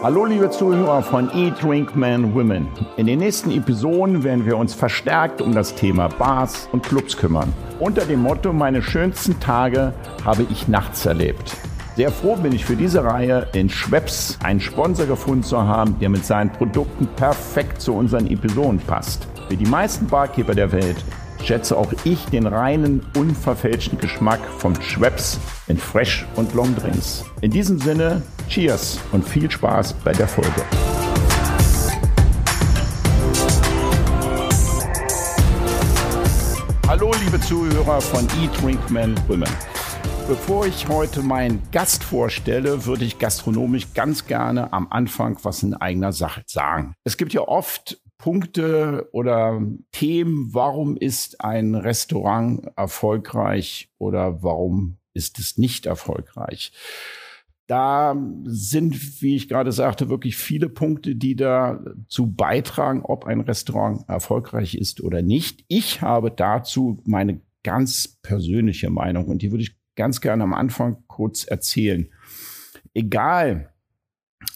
Hallo liebe Zuhörer von Eat, Drink, Man, Women. In den nächsten Episoden werden wir uns verstärkt um das Thema Bars und Clubs kümmern. Unter dem Motto Meine schönsten Tage habe ich nachts erlebt. Sehr froh bin ich für diese Reihe in Schweppes einen Sponsor gefunden zu haben, der mit seinen Produkten perfekt zu unseren Episoden passt. Für die meisten Barkeeper der Welt schätze auch ich den reinen, unverfälschten Geschmack von Schweppes in Fresh und Long Drinks. In diesem Sinne, Cheers und viel Spaß bei der Folge. Hallo liebe Zuhörer von Eat, Drink, Men, Women. Bevor ich heute meinen Gast vorstelle, würde ich gastronomisch ganz gerne am Anfang was in eigener Sache sagen. Es gibt ja oft Punkte oder Themen, warum ist ein Restaurant erfolgreich oder warum ist es nicht erfolgreich? Da sind, wie ich gerade sagte, wirklich viele Punkte, die dazu beitragen, ob ein Restaurant erfolgreich ist oder nicht. Ich habe dazu meine ganz persönliche Meinung und die würde ich ganz gerne am Anfang kurz erzählen. Egal,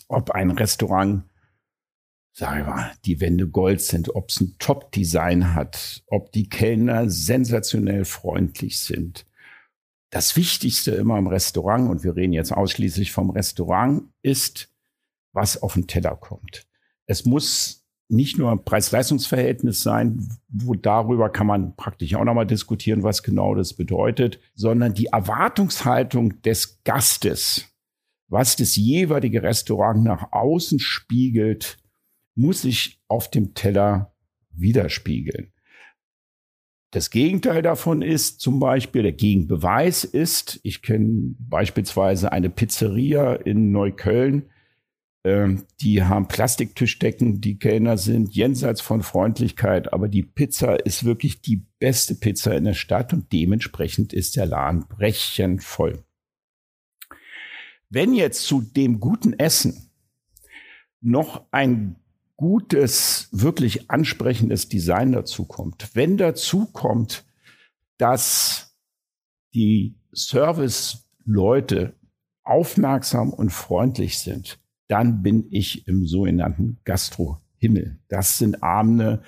ob ein Restaurant sag ich mal, die Wände Gold sind, ob es ein Top-Design hat, ob die Kellner sensationell freundlich sind. Das Wichtigste immer im Restaurant, und wir reden jetzt ausschließlich vom Restaurant, ist, was auf den Teller kommt. Es muss nicht nur ein Preis-Leistungs-Verhältnis sein, wo darüber kann man praktisch auch nochmal diskutieren, was genau das bedeutet, sondern die Erwartungshaltung des Gastes, was das jeweilige Restaurant nach außen spiegelt, muss sich auf dem Teller widerspiegeln. Das Gegenteil davon ist zum Beispiel, der Gegenbeweis ist, ich kenne beispielsweise eine Pizzeria in Neukölln, ähm, die haben Plastiktischdecken, die Kellner sind jenseits von Freundlichkeit, aber die Pizza ist wirklich die beste Pizza in der Stadt und dementsprechend ist der Laden brechend voll. Wenn jetzt zu dem guten Essen noch ein gutes, wirklich ansprechendes Design dazu kommt, wenn dazu kommt, dass die Service-Leute aufmerksam und freundlich sind, dann bin ich im sogenannten Gastro-Himmel. Das sind Abende,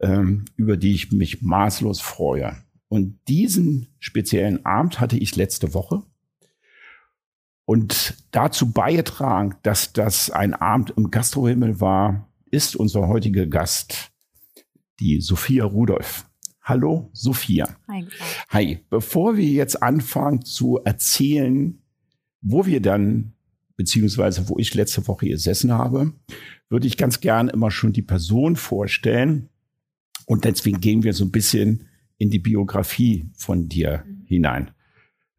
ähm, über die ich mich maßlos freue. Und diesen speziellen Abend hatte ich letzte Woche. Und dazu beigetragen, dass das ein Abend im Gastrohimmel war, ist unser heutiger Gast, die Sophia Rudolph. Hallo, Sophia. Hi. Hi. Bevor wir jetzt anfangen zu erzählen, wo wir dann, beziehungsweise wo ich letzte Woche gesessen habe, würde ich ganz gern immer schon die Person vorstellen. Und deswegen gehen wir so ein bisschen in die Biografie von dir mhm. hinein.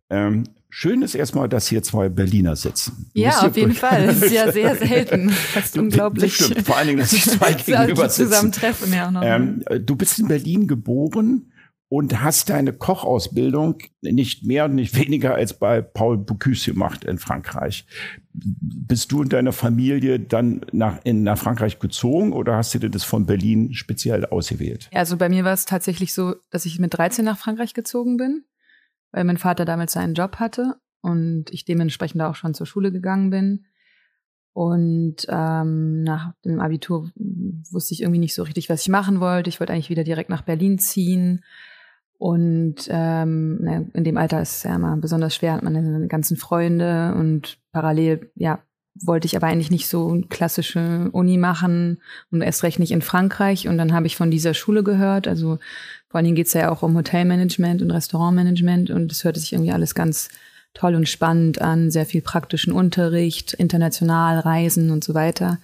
Ähm, Schön ist erstmal, dass hier zwei Berliner sitzen. Du ja, auf jeden Fall. Das ist ja sehr selten. Fast unglaublich. Das stimmt. Vor allen Dingen, dass sich zwei gegenüber sitzen. Zusammentreffen ja noch. Ähm, du bist in Berlin geboren und hast deine Kochausbildung nicht mehr und nicht weniger als bei Paul Bocuse gemacht in Frankreich. Bist du und deine Familie dann nach, in, nach Frankreich gezogen oder hast du dir das von Berlin speziell ausgewählt? Also bei mir war es tatsächlich so, dass ich mit 13 nach Frankreich gezogen bin weil mein Vater damals seinen Job hatte und ich dementsprechend auch schon zur Schule gegangen bin. Und ähm, nach dem Abitur wusste ich irgendwie nicht so richtig, was ich machen wollte. Ich wollte eigentlich wieder direkt nach Berlin ziehen. Und ähm, in dem Alter ist es ja immer besonders schwer, hat man seine ganzen Freunde und parallel, ja, wollte ich aber eigentlich nicht so klassische Uni machen und erst recht nicht in Frankreich. Und dann habe ich von dieser Schule gehört. Also vor allen Dingen geht es ja auch um Hotelmanagement und Restaurantmanagement und es hörte sich irgendwie alles ganz toll und spannend an, sehr viel praktischen Unterricht, international Reisen und so weiter.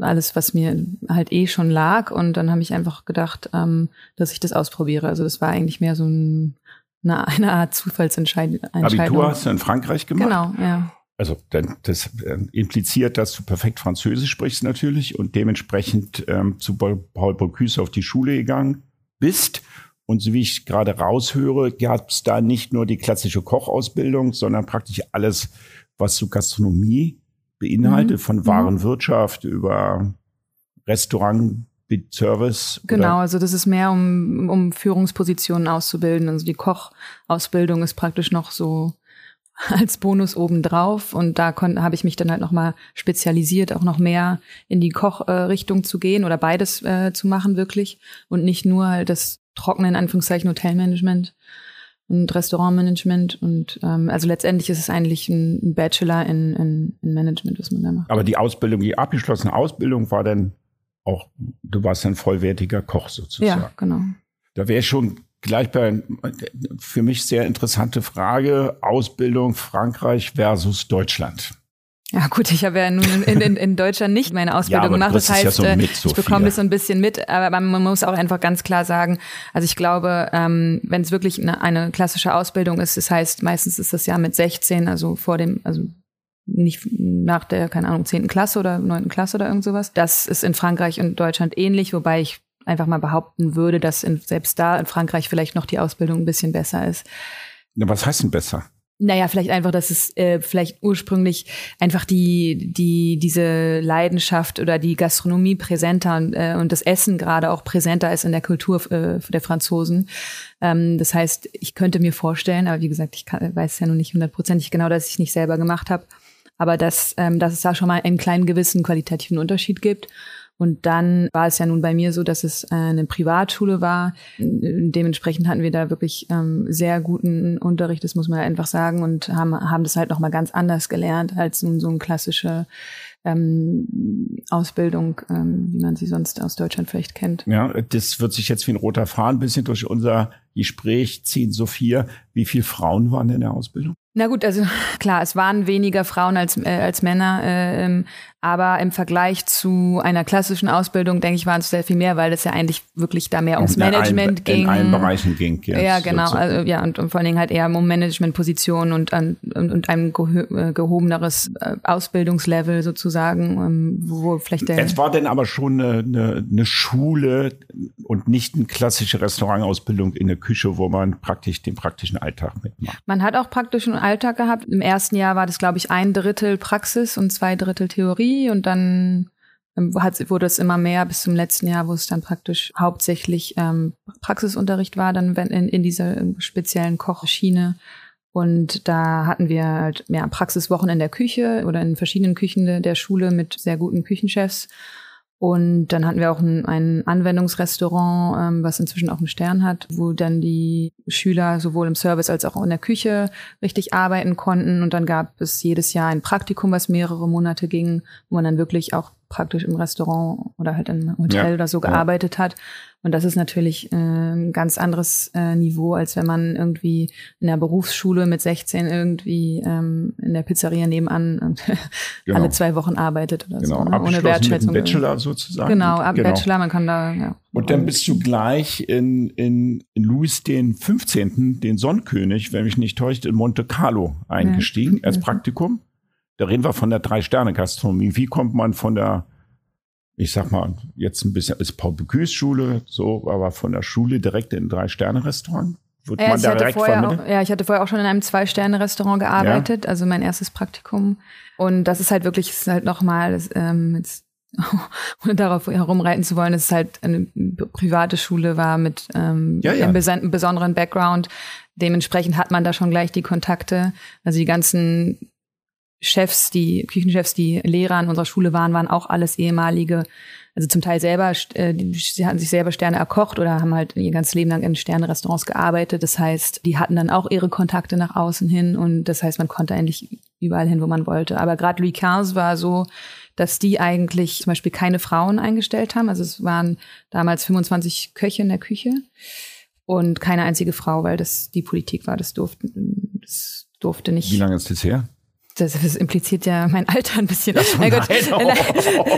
Alles, was mir halt eh schon lag. Und dann habe ich einfach gedacht, ähm, dass ich das ausprobiere. Also das war eigentlich mehr so ein, eine, eine Art Zufallsentscheidung. Abitur hast du in Frankreich gemacht? Genau, ja. Also das äh, impliziert, dass du perfekt Französisch sprichst natürlich und dementsprechend ähm, zu Paul Bocuse auf die Schule gegangen bist. Und so wie ich gerade raushöre, gab es da nicht nur die klassische Kochausbildung, sondern praktisch alles, was so Gastronomie beinhaltet, mhm. von mhm. Warenwirtschaft über Restaurant, Service. Genau, oder? also das ist mehr, um, um Führungspositionen auszubilden. Also die Kochausbildung ist praktisch noch so als Bonus obendrauf und da habe ich mich dann halt nochmal spezialisiert, auch noch mehr in die Kochrichtung äh, zu gehen oder beides äh, zu machen wirklich und nicht nur halt das trockene, in Anführungszeichen, Hotelmanagement und Restaurantmanagement und ähm, also letztendlich ist es eigentlich ein Bachelor in, in, in Management, was man da macht. Aber die Ausbildung, die abgeschlossene Ausbildung war dann auch, du warst ein vollwertiger Koch sozusagen. Ja, genau. Da wäre schon gleich bei für mich sehr interessante Frage Ausbildung Frankreich versus Deutschland. Ja gut, ich habe ja nun in, in, in Deutschland nicht meine Ausbildung ja, gemacht. Das heißt, ja so äh, mit, ich bekomme das so ein bisschen mit, aber man muss auch einfach ganz klar sagen, also ich glaube, ähm, wenn es wirklich eine, eine klassische Ausbildung ist, das heißt, meistens ist das ja mit 16, also vor dem, also nicht nach der, keine Ahnung, zehnten Klasse oder neunten Klasse oder irgend sowas. Das ist in Frankreich und Deutschland ähnlich, wobei ich einfach mal behaupten würde, dass in, selbst da in Frankreich vielleicht noch die Ausbildung ein bisschen besser ist. Ja, was heißt denn besser? Naja, vielleicht einfach, dass es äh, vielleicht ursprünglich einfach die, die, diese Leidenschaft oder die Gastronomie präsenter und, äh, und das Essen gerade auch präsenter ist in der Kultur äh, der Franzosen. Ähm, das heißt, ich könnte mir vorstellen, aber wie gesagt, ich kann, weiß ja noch nicht hundertprozentig genau, dass ich nicht selber gemacht habe, aber dass, ähm, dass es da schon mal einen kleinen gewissen qualitativen Unterschied gibt. Und dann war es ja nun bei mir so, dass es äh, eine Privatschule war. Dementsprechend hatten wir da wirklich ähm, sehr guten Unterricht, das muss man einfach sagen, und haben, haben das halt nochmal ganz anders gelernt als nun so eine klassische ähm, Ausbildung, ähm, wie man sie sonst aus Deutschland vielleicht kennt. Ja, das wird sich jetzt wie ein roter Faden ein bisschen durch unser Gespräch ziehen. Sophia, wie viele Frauen waren in der Ausbildung? Na gut, also klar, es waren weniger Frauen als, äh, als Männer, äh, ähm, aber im Vergleich zu einer klassischen Ausbildung, denke ich, waren es sehr viel mehr, weil es ja eigentlich wirklich da mehr ums Management allen, ging. In allen Bereichen ging, ja. Ja, genau. Also, ja, und, und vor allen Dingen halt eher um Managementpositionen und, und, und ein äh, gehobeneres äh, Ausbildungslevel sozusagen, ähm, wo vielleicht der. Es war denn aber schon eine, eine, eine Schule und nicht eine klassische Restaurantausbildung in der Küche, wo man praktisch den praktischen Alltag mitmacht. Man hat auch praktischen Alltag gehabt. Im ersten Jahr war das, glaube ich, ein Drittel Praxis und zwei Drittel Theorie und dann ähm, hat, wurde es immer mehr bis zum letzten Jahr, wo es dann praktisch hauptsächlich ähm, Praxisunterricht war, dann in, in dieser ähm, speziellen Kochschiene. Und da hatten wir halt mehr Praxiswochen in der Küche oder in verschiedenen Küchen der Schule mit sehr guten Küchenchefs. Und dann hatten wir auch ein, ein Anwendungsrestaurant, ähm, was inzwischen auch einen Stern hat, wo dann die Schüler sowohl im Service als auch in der Küche richtig arbeiten konnten. Und dann gab es jedes Jahr ein Praktikum, was mehrere Monate ging, wo man dann wirklich auch praktisch im Restaurant oder halt im Hotel ja, oder so gearbeitet ja. hat. Und das ist natürlich äh, ein ganz anderes äh, Niveau, als wenn man irgendwie in der Berufsschule mit 16 irgendwie ähm, in der Pizzeria nebenan genau. alle zwei Wochen arbeitet oder genau. so. Ne? Ohne Wertschätzung. Mit Bachelor sozusagen. Genau, ab genau. Bachelor, man kann da, ja. Und dann bist du gleich in, in, in Louis den 15., den Sonnenkönig, wenn mich nicht täuscht, in Monte Carlo eingestiegen ja. als Praktikum. Da reden wir von der Drei-Sterne-Gastronomie. Wie kommt man von der, ich sag mal, jetzt ein bisschen ist Paul Bocuse Schule, so, aber von der Schule direkt in ein Drei-Sterne-Restaurant? Wird ja, man direkt auch, ja, ich hatte vorher auch schon in einem Zwei-Sterne-Restaurant gearbeitet, ja. also mein erstes Praktikum. Und das ist halt wirklich, ist halt nochmal, ähm, jetzt, ohne darauf herumreiten zu wollen, dass es halt eine private Schule war mit ähm, ja, ja. einem besonderen Background. Dementsprechend hat man da schon gleich die Kontakte. Also die ganzen Chefs, die Küchenchefs, die Lehrer an unserer Schule waren, waren auch alles ehemalige, also zum Teil selber, äh, sie hatten sich selber Sterne erkocht oder haben halt ihr ganzes Leben lang in Sterne-Restaurants gearbeitet. Das heißt, die hatten dann auch ihre Kontakte nach außen hin und das heißt, man konnte eigentlich überall hin, wo man wollte. Aber gerade Louis XV war so, dass die eigentlich zum Beispiel keine Frauen eingestellt haben. Also es waren damals 25 Köche in der Küche und keine einzige Frau, weil das die Politik war. Das durfte, das durfte nicht. Wie lange ist das her? Das, das, impliziert ja mein Alter ein bisschen. So, nein,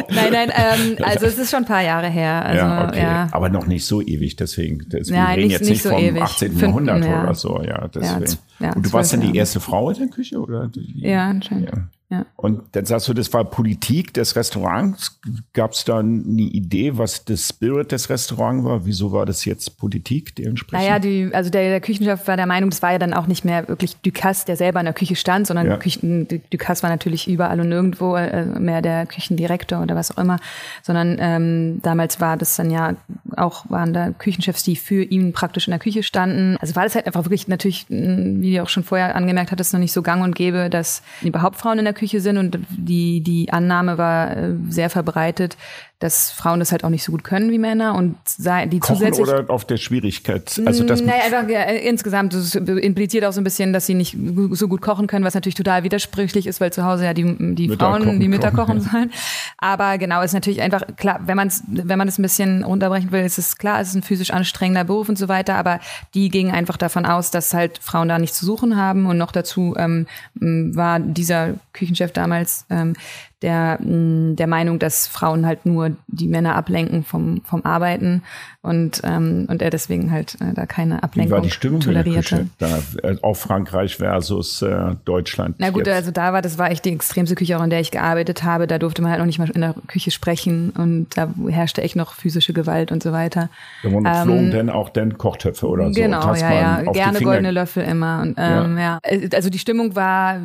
nein, nein, ähm, also es ist schon ein paar Jahre her. Also, ja, okay. ja. Aber noch nicht so ewig, deswegen. deswegen ja, reden nicht, jetzt nicht, nicht so vom ewig. 18. Fünf, Jahrhundert ja. oder so, ja, deswegen. Ja, Und du warst dann die erste Frau in der Küche, oder? Ja, anscheinend. Ja. Und dann sagst du, das war Politik des Restaurants. Gab es da eine Idee, was das Spirit des Restaurants war? Wieso war das jetzt Politik dementsprechend? Naja, die, also der, der Küchenchef war der Meinung, das war ja dann auch nicht mehr wirklich Ducasse, der selber in der Küche stand, sondern ja. Küchen, Ducasse war natürlich überall und nirgendwo äh, mehr der Küchendirektor oder was auch immer, sondern ähm, damals war das dann ja auch, waren da Küchenchefs, die für ihn praktisch in der Küche standen. Also war das halt einfach wirklich natürlich, wie du auch schon vorher angemerkt hattest, noch nicht so gang und gäbe, dass überhaupt Frauen in der Küche sind und die, die Annahme war äh, sehr verbreitet, dass Frauen das halt auch nicht so gut können wie Männer und die Kochen zusätzlich oder auf der Schwierigkeit also das naja, einfach ja, insgesamt das impliziert auch so ein bisschen dass sie nicht so gut kochen können was natürlich total widersprüchlich ist weil zu Hause ja die die Mütter Frauen kochen, die Mütter kochen ja. sollen aber genau ist natürlich einfach klar wenn man es wenn man es ein bisschen runterbrechen will ist es klar es ist ein physisch anstrengender Beruf und so weiter aber die gingen einfach davon aus dass halt Frauen da nichts zu suchen haben und noch dazu ähm, war dieser Küchenchef damals ähm, der, mm, der Meinung, dass Frauen halt nur die Männer ablenken vom, vom Arbeiten und, ähm, und er deswegen halt äh, da keine Ablenkung Wie war die Stimmung tolerierte. Da, äh, auf Frankreich versus äh, Deutschland. Na gut, jetzt. also da war, das war echt die extremste Küche, auch in der ich gearbeitet habe. Da durfte man halt noch nicht mal in der Küche sprechen und da herrschte echt noch physische Gewalt und so weiter. Da ähm, flogen denn auch denn Kochtöpfe oder so. Genau, ja, ja. Gerne goldene Löffel immer. Und, ähm, ja. ja. Also die Stimmung war,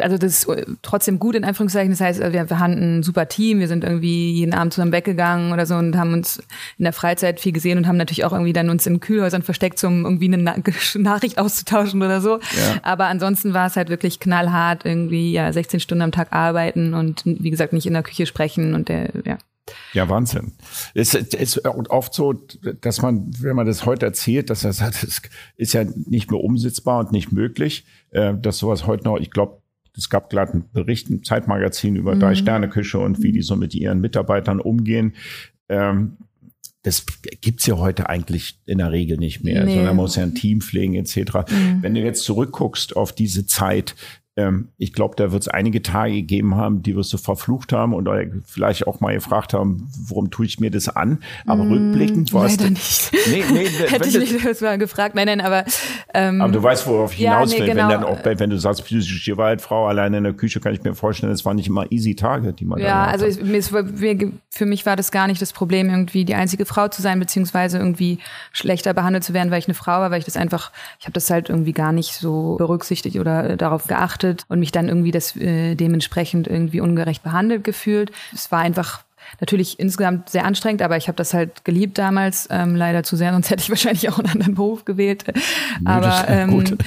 also das trotzdem gut in Anführungszeichen. Das heißt, wir, wir hatten ein super Team. Wir sind irgendwie jeden Abend zusammen weggegangen oder so und haben uns in der Freizeit Zeit viel gesehen und haben natürlich auch irgendwie dann uns in Kühlhäusern versteckt, um irgendwie eine Na Nachricht auszutauschen oder so. Ja. Aber ansonsten war es halt wirklich knallhart, irgendwie ja 16 Stunden am Tag arbeiten und wie gesagt nicht in der Küche sprechen und der, ja. Ja, Wahnsinn. Es ist oft so, dass man, wenn man das heute erzählt, dass er sagt, es ist ja nicht mehr umsetzbar und nicht möglich, äh, dass sowas heute noch, ich glaube, es gab gerade einen Bericht im Zeitmagazin über mhm. Drei-Sterne-Küche und wie die so mit ihren Mitarbeitern umgehen. Ähm, das gibt's ja heute eigentlich in der Regel nicht mehr, nee. sondern man muss ja ein Team pflegen etc. Mhm. Wenn du jetzt zurückguckst auf diese Zeit, ähm, ich glaube, da wird es einige Tage gegeben haben, die wirst du verflucht haben und vielleicht auch mal gefragt haben, warum tue ich mir das an? Aber mm, rückblickend war es. Leider nicht. Nee, nee, Hätte ich nicht das mal gefragt. Nein, nein, aber. Ähm, aber du weißt, worauf ich ja, hinaus will. Nee, genau. Wenn dann auch, wenn du sagst, physische Gewalt, Frau alleine in der Küche, kann ich mir vorstellen, es waren nicht immer easy Tage, die man Ja, also ich, für mich war das gar nicht das Problem, irgendwie die einzige Frau zu sein, beziehungsweise irgendwie schlechter behandelt zu werden, weil ich eine Frau war, weil ich das einfach, ich habe das halt irgendwie gar nicht so berücksichtigt oder darauf geachtet beobachtet und mich dann irgendwie das äh, dementsprechend irgendwie ungerecht behandelt gefühlt. Es war einfach natürlich insgesamt sehr anstrengend, aber ich habe das halt geliebt damals, ähm, leider zu sehr, sonst hätte ich wahrscheinlich auch einen anderen Beruf gewählt. aber ähm,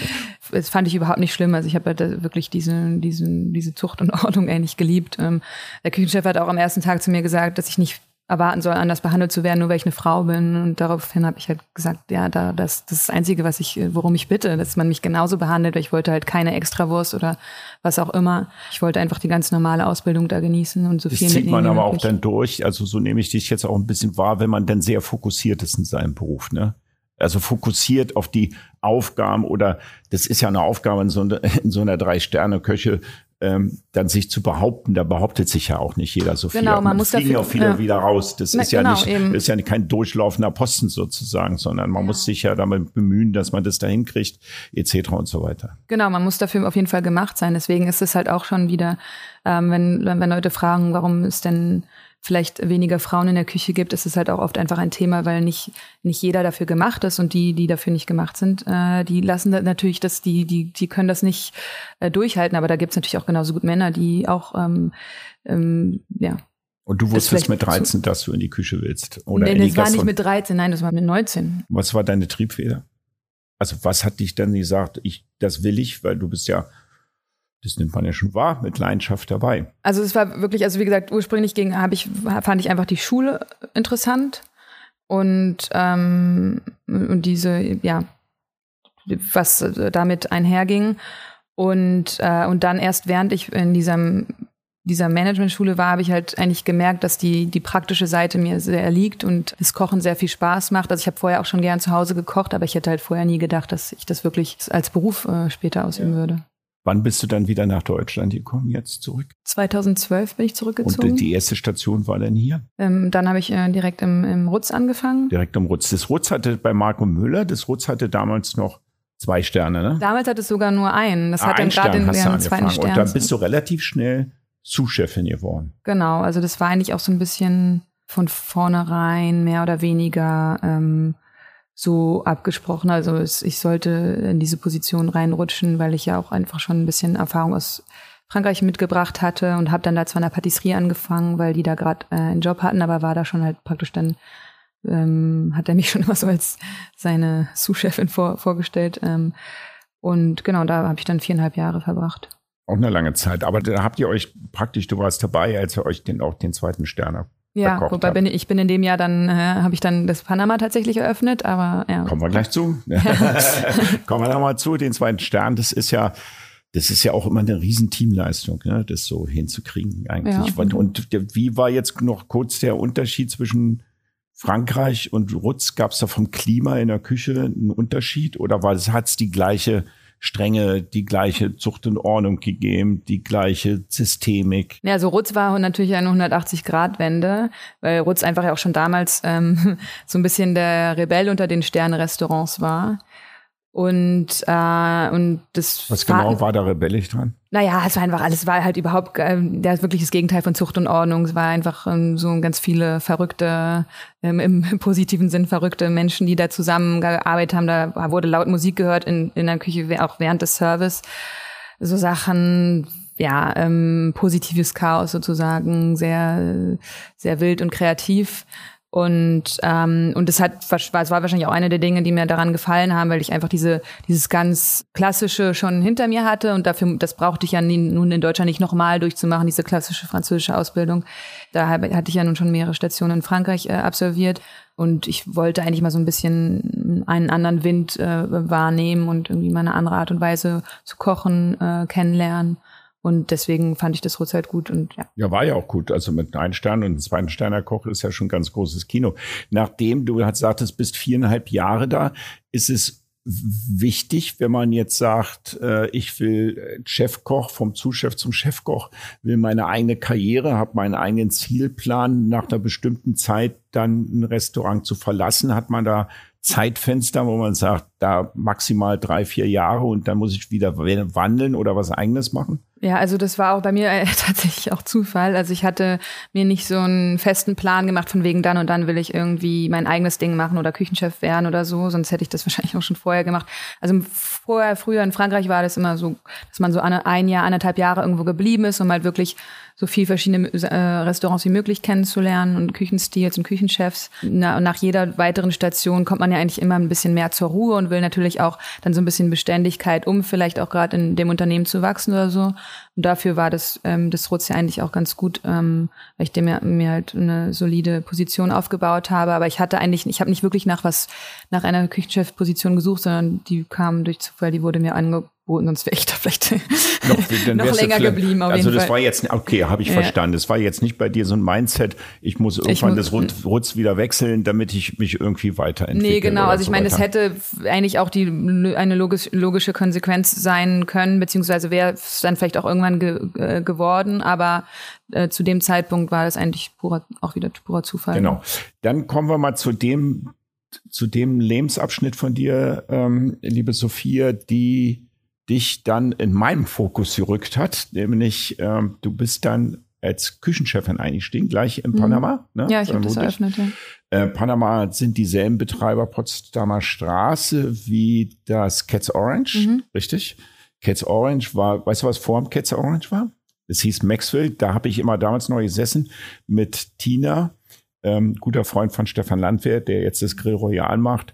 das fand ich überhaupt nicht schlimm. Also ich habe halt wirklich diese, diese, diese Zucht und Ordnung ähnlich geliebt. Ähm, der Küchenchef hat auch am ersten Tag zu mir gesagt, dass ich nicht erwarten soll, anders behandelt zu werden, nur weil ich eine Frau bin. Und daraufhin habe ich halt gesagt, ja, da, das, das ist das Einzige, was ich, worum ich bitte, dass man mich genauso behandelt. Ich wollte halt keine Extrawurst oder was auch immer. Ich wollte einfach die ganz normale Ausbildung da genießen und so das viel zieht man aber auch dann durch. Also so nehme ich dich jetzt auch ein bisschen wahr, wenn man dann sehr fokussiert ist in seinem Beruf, ne? Also fokussiert auf die Aufgaben oder das ist ja eine Aufgabe in so, einer, in so einer Drei-Sterne-Köche, ähm, dann sich zu behaupten, da behauptet sich ja auch nicht jeder so viel. Genau, man, man muss dafür, auch viele ja. wieder raus. Das Na, ist ja genau, nicht, eben. ist ja kein durchlaufender Posten sozusagen, sondern man ja. muss sich ja damit bemühen, dass man das dahin kriegt, etc. und so weiter. Genau, man muss dafür auf jeden Fall gemacht sein. Deswegen ist es halt auch schon wieder, ähm, wenn, wenn Leute fragen, warum ist denn vielleicht weniger Frauen in der Küche gibt, ist es halt auch oft einfach ein Thema, weil nicht, nicht jeder dafür gemacht ist und die, die dafür nicht gemacht sind, äh, die lassen da natürlich das, die, die, die können das nicht äh, durchhalten, aber da gibt es natürlich auch genauso gut Männer, die auch ähm, ähm, ja. Und du wusstest mit 13, dass du in die Küche willst? Oder nee, das war nicht mit 13, nein, das war mit 19. Was war deine Triebfeder? Also was hat dich dann gesagt, ich, das will ich, weil du bist ja das nimmt man ja schon wahr, mit Leidenschaft dabei. Also es war wirklich, also wie gesagt, ursprünglich ging, habe ich, fand ich einfach die Schule interessant und, ähm, und diese, ja, was damit einherging. Und, äh, und dann erst während ich in diesem dieser Managementschule war, habe ich halt eigentlich gemerkt, dass die, die praktische Seite mir sehr liegt und das Kochen sehr viel Spaß macht. Also ich habe vorher auch schon gern zu Hause gekocht, aber ich hätte halt vorher nie gedacht, dass ich das wirklich als Beruf äh, später ausüben ja. würde. Wann bist du dann wieder nach Deutschland gekommen, jetzt zurück? 2012 bin ich zurückgezogen. Und die erste Station war dann hier? Ähm, dann habe ich äh, direkt im, im Rutz angefangen. Direkt im Rutz. Das Rutz hatte bei Marco Müller, das Rutz hatte damals noch Zwei Sterne, ne? Damals hat es sogar nur einen. Das ah, hat dann gerade in den zweiten Stern. Und dann bist du relativ schnell Zuschefin geworden. Genau, also das war eigentlich auch so ein bisschen von vornherein mehr oder weniger ähm, so abgesprochen. Also es, ich sollte in diese Position reinrutschen, weil ich ja auch einfach schon ein bisschen Erfahrung aus Frankreich mitgebracht hatte und habe dann da zwar in der Patisserie angefangen, weil die da gerade äh, einen Job hatten, aber war da schon halt praktisch dann ähm, hat er mich schon immer so als seine Sous-Chefin vor, vorgestellt. Ähm, und genau, da habe ich dann viereinhalb Jahre verbracht. Auch eine lange Zeit. Aber da habt ihr euch praktisch, du warst dabei, als ihr euch den, auch den zweiten Stern. Ja, wobei bin ich, ich bin in dem Jahr dann, äh, habe ich dann das Panama tatsächlich eröffnet, aber ja. Kommen wir gleich zu. Kommen wir nochmal zu, den zweiten Stern. Das ist ja, das ist ja auch immer eine riesen Teamleistung, ne, das so hinzukriegen eigentlich. Ja. Und, und wie war jetzt noch kurz der Unterschied zwischen Frankreich und Rutz? Gab es da vom Klima in der Küche einen Unterschied oder war es, hat es die gleiche Strenge, die gleiche Zucht und Ordnung gegeben, die gleiche Systemik. Ja, also Rutz war natürlich eine 180-Grad-Wende, weil Rutz einfach ja auch schon damals ähm, so ein bisschen der Rebell unter den Sterne-Restaurants war. Und, äh, und das. Was genau war da rebellisch dran? Naja, es war einfach alles, war halt überhaupt, äh, der wirklich das Gegenteil von Zucht und Ordnung. Es war einfach ähm, so ganz viele verrückte, ähm, im positiven Sinn verrückte Menschen, die da zusammengearbeitet haben. Da wurde laut Musik gehört in, in der Küche, auch während des Service. So Sachen, ja, ähm, positives Chaos sozusagen, sehr, sehr wild und kreativ. Und, ähm, und das hat, es war wahrscheinlich auch eine der Dinge, die mir daran gefallen haben, weil ich einfach diese, dieses ganz klassische schon hinter mir hatte und dafür, das brauchte ich ja nie, nun in Deutschland nicht nochmal durchzumachen, diese klassische französische Ausbildung. Da hatte ich ja nun schon mehrere Stationen in Frankreich äh, absolviert und ich wollte eigentlich mal so ein bisschen einen anderen Wind äh, wahrnehmen und irgendwie mal eine andere Art und Weise zu kochen äh, kennenlernen. Und deswegen fand ich das Rutz halt gut und ja. Ja, war ja auch gut. Also mit einem Stern und einem zweiten Sterner Koch ist ja schon ein ganz großes Kino. Nachdem du halt sagtest, bist viereinhalb Jahre da, ist es wichtig, wenn man jetzt sagt, äh, ich will äh, Chefkoch vom Zuschef zum Chefkoch, will meine eigene Karriere, habe meinen eigenen Zielplan, nach einer bestimmten Zeit dann ein Restaurant zu verlassen, hat man da Zeitfenster, wo man sagt, da maximal drei, vier Jahre und dann muss ich wieder wandeln oder was eigenes machen? Ja, also das war auch bei mir äh, tatsächlich auch Zufall. Also ich hatte mir nicht so einen festen Plan gemacht, von wegen dann und dann will ich irgendwie mein eigenes Ding machen oder Küchenchef werden oder so, sonst hätte ich das wahrscheinlich auch schon vorher gemacht. Also vorher, früher in Frankreich war das immer so, dass man so eine, ein Jahr, anderthalb Jahre irgendwo geblieben ist, um halt wirklich so viel verschiedene äh, Restaurants wie möglich kennenzulernen und Küchenstils und Küchenchefs. Nach jeder weiteren Station kommt man ja eigentlich immer ein bisschen mehr zur Ruhe und will natürlich auch dann so ein bisschen Beständigkeit, um vielleicht auch gerade in dem Unternehmen zu wachsen oder so. Und dafür war das, ähm, das Rutz ja eigentlich auch ganz gut, ähm, weil ich dem ja, mir halt eine solide Position aufgebaut habe. Aber ich hatte eigentlich, ich habe nicht wirklich nach was, nach einer Küchenchefposition gesucht, sondern die kam durch Zufall, die wurde mir angeboten sonst wäre ich da vielleicht noch, noch länger geblieben. Auf also das Fall. war jetzt, okay, habe ich ja. verstanden. Das war jetzt nicht bei dir so ein Mindset, ich muss irgendwann ich muss, das Rutz wieder wechseln, damit ich mich irgendwie weiterentwickle. Nee, genau. Also ich so meine, es hätte eigentlich auch die eine logisch, logische Konsequenz sein können, beziehungsweise wäre es dann vielleicht auch irgendwann ge, äh, geworden, aber äh, zu dem Zeitpunkt war das eigentlich purer, auch wieder purer Zufall. Genau. Dann kommen wir mal zu dem zu dem Lebensabschnitt von dir, ähm, liebe Sophia, die dich dann in meinem Fokus gerückt hat, nämlich ähm, du bist dann als Küchenchefin eingestiegen, gleich in mhm. Panama. Ne? Ja, ich habe das eröffnet, ja. Äh, Panama sind dieselben Betreiber Potsdamer Straße wie das Cats Orange, mhm. richtig? Cats Orange war, weißt du, was vor dem Cats Orange war? Es hieß Maxwell, da habe ich immer damals noch gesessen mit Tina, ähm, guter Freund von Stefan Landwehr, der jetzt das Grill Royal macht.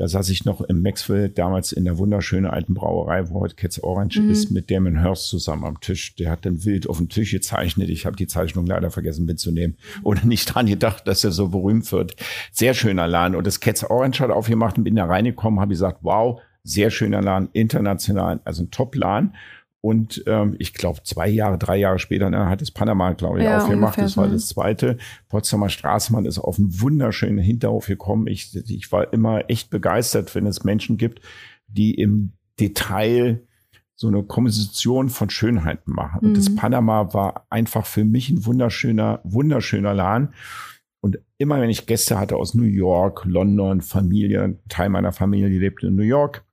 Da saß ich noch im Maxwell, damals in der wunderschönen alten Brauerei, wo heute Cats Orange mhm. ist, mit Damon Hurst zusammen am Tisch. Der hat dann wild auf dem Tisch gezeichnet. Ich habe die Zeichnung leider vergessen mitzunehmen oder nicht dran gedacht, dass er so berühmt wird. Sehr schöner Laden. Und das Cats Orange hat aufgemacht und bin da reingekommen, habe gesagt, wow, sehr schöner Laden, international, also ein Top-Laden. Und ähm, ich glaube, zwei Jahre, drei Jahre später ne, hat es Panama, glaube ich, ja, aufgemacht. Das war das zweite. Potsdamer Straßenmann ist auf einen wunderschönen Hinterhof gekommen. Ich, ich war immer echt begeistert, wenn es Menschen gibt, die im Detail so eine Komposition von Schönheiten machen. Und das mhm. Panama war einfach für mich ein wunderschöner, wunderschöner Laden. Und immer wenn ich Gäste hatte aus New York, London, Familie, Teil meiner Familie, die lebte in New York,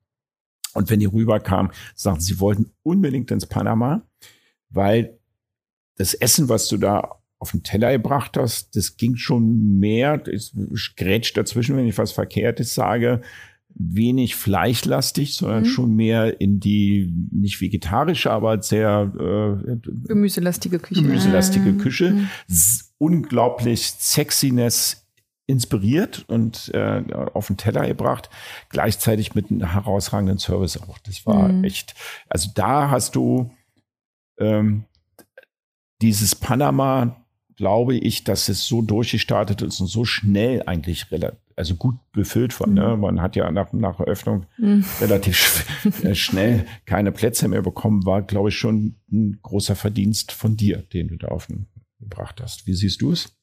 Und wenn die rüberkamen, sagten sie wollten unbedingt ins Panama, weil das Essen, was du da auf den Teller gebracht hast, das ging schon mehr, ich grätsch dazwischen, wenn ich was Verkehrtes sage, wenig fleischlastig, sondern mhm. schon mehr in die nicht vegetarische, aber sehr äh, gemüselastige Küche. Gemüselastige Küche. Mhm. Unglaublich Sexiness inspiriert und äh, auf den Teller gebracht, gleichzeitig mit einem herausragenden Service auch. Das war mhm. echt, also da hast du ähm, dieses Panama, glaube ich, dass es so durchgestartet ist und so schnell eigentlich relativ also gut befüllt war. Ne? Mhm. Ne? Man hat ja nach, nach Eröffnung mhm. relativ äh, schnell keine Plätze mehr bekommen, war, glaube ich, schon ein großer Verdienst von dir, den du da auf den gebracht hast. Wie siehst du es?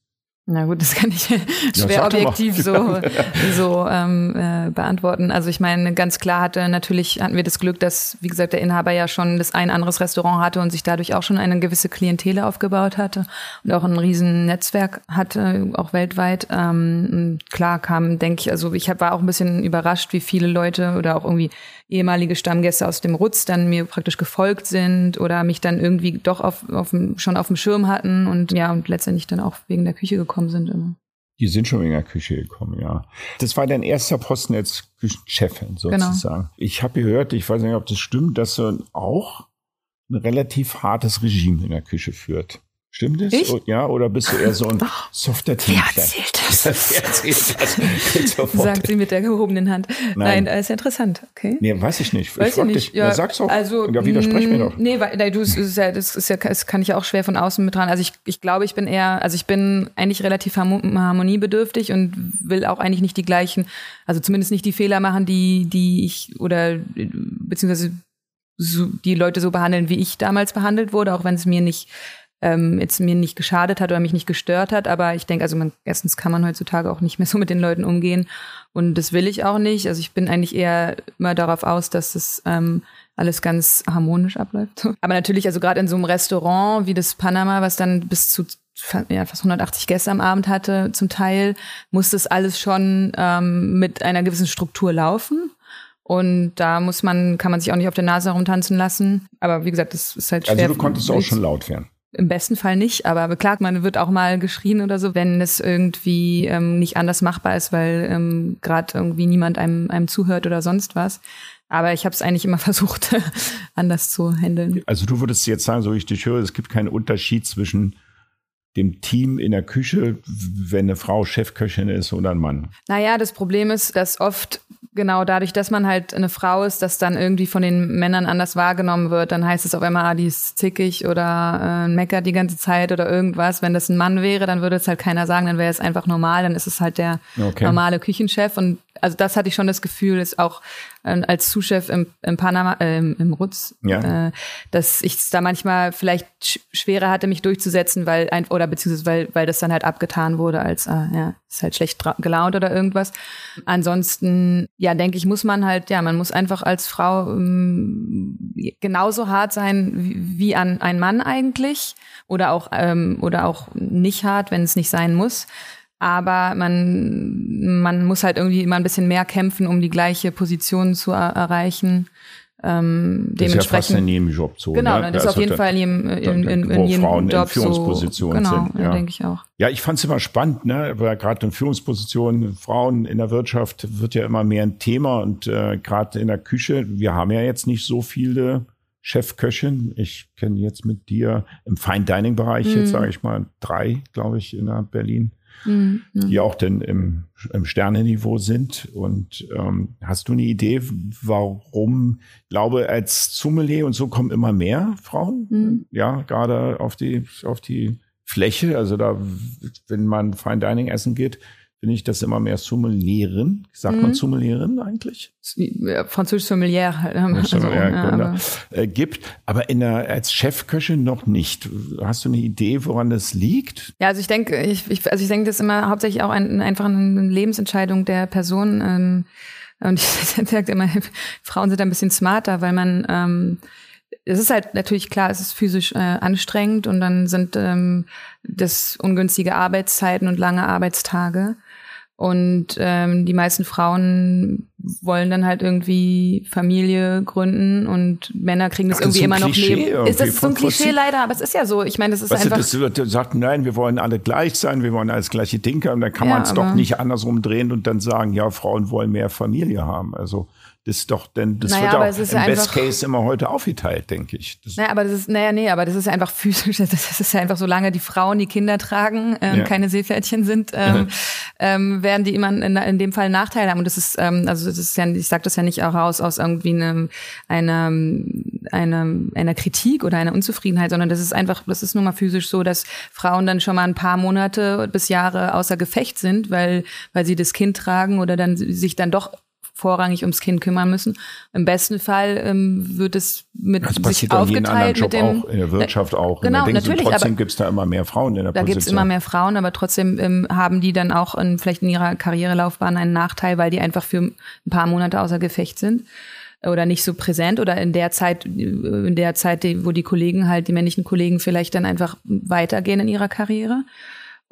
Na gut, das kann ich schwer ja, objektiv so, so ähm, äh, beantworten. Also ich meine, ganz klar hatte natürlich hatten wir das Glück, dass, wie gesagt, der Inhaber ja schon das ein anderes Restaurant hatte und sich dadurch auch schon eine gewisse Klientele aufgebaut hatte und auch ein riesen Netzwerk hatte, auch weltweit. Ähm, klar kam, denke ich, also ich hab, war auch ein bisschen überrascht, wie viele Leute oder auch irgendwie ehemalige Stammgäste aus dem Rutz dann mir praktisch gefolgt sind oder mich dann irgendwie doch auf, auf schon auf dem Schirm hatten und ja, und letztendlich dann auch wegen der Küche gekommen sind immer. Die sind schon wegen der Küche gekommen, ja. Das war dein erster Posten als Küchenchefin sozusagen. Genau. Ich habe gehört, ich weiß nicht, ob das stimmt, dass du auch ein relativ hartes Regime in der Küche führt. Stimmt es? Ich? Ja, oder bist du eher so ein softer? Wer erzählt das? Wer erzählt das? Sagt sie mit der gehobenen Hand. Nein, Nein ist interessant. Okay. Nee, weiß ich nicht. Weiß ich, ich nicht. Ja, ja, sag's doch. Also, ja, widersprech mir doch. Nee, weil, du, das, ist ja, das, ist ja, das kann ich auch schwer von außen mit dran. Also ich, ich glaube, ich bin eher, also ich bin eigentlich relativ harmoniebedürftig und will auch eigentlich nicht die gleichen, also zumindest nicht die Fehler machen, die, die ich oder beziehungsweise so, die Leute so behandeln, wie ich damals behandelt wurde, auch wenn es mir nicht ähm, jetzt mir nicht geschadet hat oder mich nicht gestört hat. Aber ich denke, also man, erstens kann man heutzutage auch nicht mehr so mit den Leuten umgehen. Und das will ich auch nicht. Also ich bin eigentlich eher immer darauf aus, dass es ähm, alles ganz harmonisch abläuft. Aber natürlich, also gerade in so einem Restaurant wie das Panama, was dann bis zu ja, fast 180 Gäste am Abend hatte, zum Teil, muss das alles schon ähm, mit einer gewissen Struktur laufen. Und da muss man, kann man sich auch nicht auf der Nase herumtanzen lassen. Aber wie gesagt, das ist halt also schwer. Also du konntest auch schon laut werden. Im besten Fall nicht, aber klar, man wird auch mal geschrien oder so, wenn es irgendwie ähm, nicht anders machbar ist, weil ähm, gerade irgendwie niemand einem, einem zuhört oder sonst was. Aber ich habe es eigentlich immer versucht, anders zu handeln. Also du würdest jetzt sagen, so wie ich dich höre, es gibt keinen Unterschied zwischen dem Team in der Küche, wenn eine Frau Chefköchin ist oder ein Mann? Naja, das Problem ist, dass oft genau dadurch, dass man halt eine Frau ist, das dann irgendwie von den Männern anders wahrgenommen wird. Dann heißt es auf einmal, ah, die ist zickig oder äh, meckert die ganze Zeit oder irgendwas. Wenn das ein Mann wäre, dann würde es halt keiner sagen, dann wäre es einfach normal, dann ist es halt der okay. normale Küchenchef. Und also das hatte ich schon das Gefühl, ist auch äh, als Zuschef im, im Panama, äh, im Rutz, ja. äh, dass ich es da manchmal vielleicht sch schwerer hatte, mich durchzusetzen, weil ein, oder beziehungsweise weil, weil das dann halt abgetan wurde als, äh, ja, ist halt schlecht gelaunt oder irgendwas. Ansonsten, ja, denke ich, muss man halt, ja, man muss einfach als Frau ähm, genauso hart sein wie, wie an ein Mann eigentlich oder auch ähm, oder auch nicht hart, wenn es nicht sein muss aber man, man muss halt irgendwie immer ein bisschen mehr kämpfen, um die gleiche Position zu er erreichen. Ähm, das dementsprechend, ist ja fast in jedem Job so. Genau, ne? das ist auf jeden Fall in jedem, in, in, in jedem Frauen Job in Führungspositionen so, genau, sind. Ja, denke ich auch. Ja, ich fand es immer spannend, ne? weil gerade in Führungspositionen, Frauen in der Wirtschaft wird ja immer mehr ein Thema und äh, gerade in der Küche, wir haben ja jetzt nicht so viele Chefköchin. Ich kenne jetzt mit dir im Fine Dining Bereich, mhm. jetzt sage ich mal drei, glaube ich, in der Berlin mhm. die auch denn im, im Sternenniveau sind. Und ähm, hast du eine Idee, warum, ich glaube, als Sommelier und so kommen immer mehr Frauen, mhm. ja, gerade auf die, auf die Fläche. Also da, wenn man Fine Dining essen geht, finde ich das immer mehr Sommelieren. Sagt mhm. man Sommelieren eigentlich? Französisch Sommelier. Halt, ne? Sommelier ja, aber. Äh, gibt, aber in der, als Chefköchin noch nicht. Hast du eine Idee, woran das liegt? Ja, also ich denke, ich, ich, also ich denke, das ist immer hauptsächlich auch ein, einfach eine Lebensentscheidung der Person. Ähm, und ich sage immer, Frauen sind ein bisschen smarter, weil man ähm, es ist halt natürlich klar, es ist physisch äh, anstrengend und dann sind ähm, das ungünstige Arbeitszeiten und lange Arbeitstage. Und ähm, die meisten Frauen wollen dann halt irgendwie Familie gründen und Männer kriegen das, Ach, das irgendwie immer noch neben. Ist das so ein Klischee leider, aber es ist ja so. Ich meine, das ist weißt einfach. Du, das sagt, nein, wir wollen alle gleich sein, wir wollen alles gleiche Ding haben. Dann kann ja, man es doch nicht andersrum drehen und dann sagen, ja, Frauen wollen mehr Familie haben. Also das ist doch, denn das naja, wird auch im ja Best Case immer heute aufgeteilt, denke ich. Das naja, aber das ist, naja, nee, aber das ist einfach physisch. Das ist ja einfach, solange die Frauen die Kinder tragen, ähm, ja. keine Seepferdchen sind, ähm, ähm, werden die immer in, in, dem Fall Nachteile haben. Und das ist, ähm, also das ist ja, ich sage das ja nicht auch aus aus irgendwie einem, einer, einer, einer Kritik oder einer Unzufriedenheit, sondern das ist einfach, das ist nun mal physisch so, dass Frauen dann schon mal ein paar Monate bis Jahre außer Gefecht sind, weil weil sie das Kind tragen oder dann sich dann doch vorrangig ums Kind kümmern müssen. Im besten Fall ähm, wird es mit das sich aufgeteilt mit dem auch, in der Wirtschaft auch. Genau, natürlich. Trotzdem gibt es da immer mehr Frauen in der da Position. Da gibt es immer mehr Frauen, aber trotzdem ähm, haben die dann auch in, vielleicht in ihrer Karrierelaufbahn einen Nachteil, weil die einfach für ein paar Monate außer Gefecht sind oder nicht so präsent oder in der Zeit, in der Zeit, wo die Kollegen halt, die männlichen Kollegen vielleicht dann einfach weitergehen in ihrer Karriere.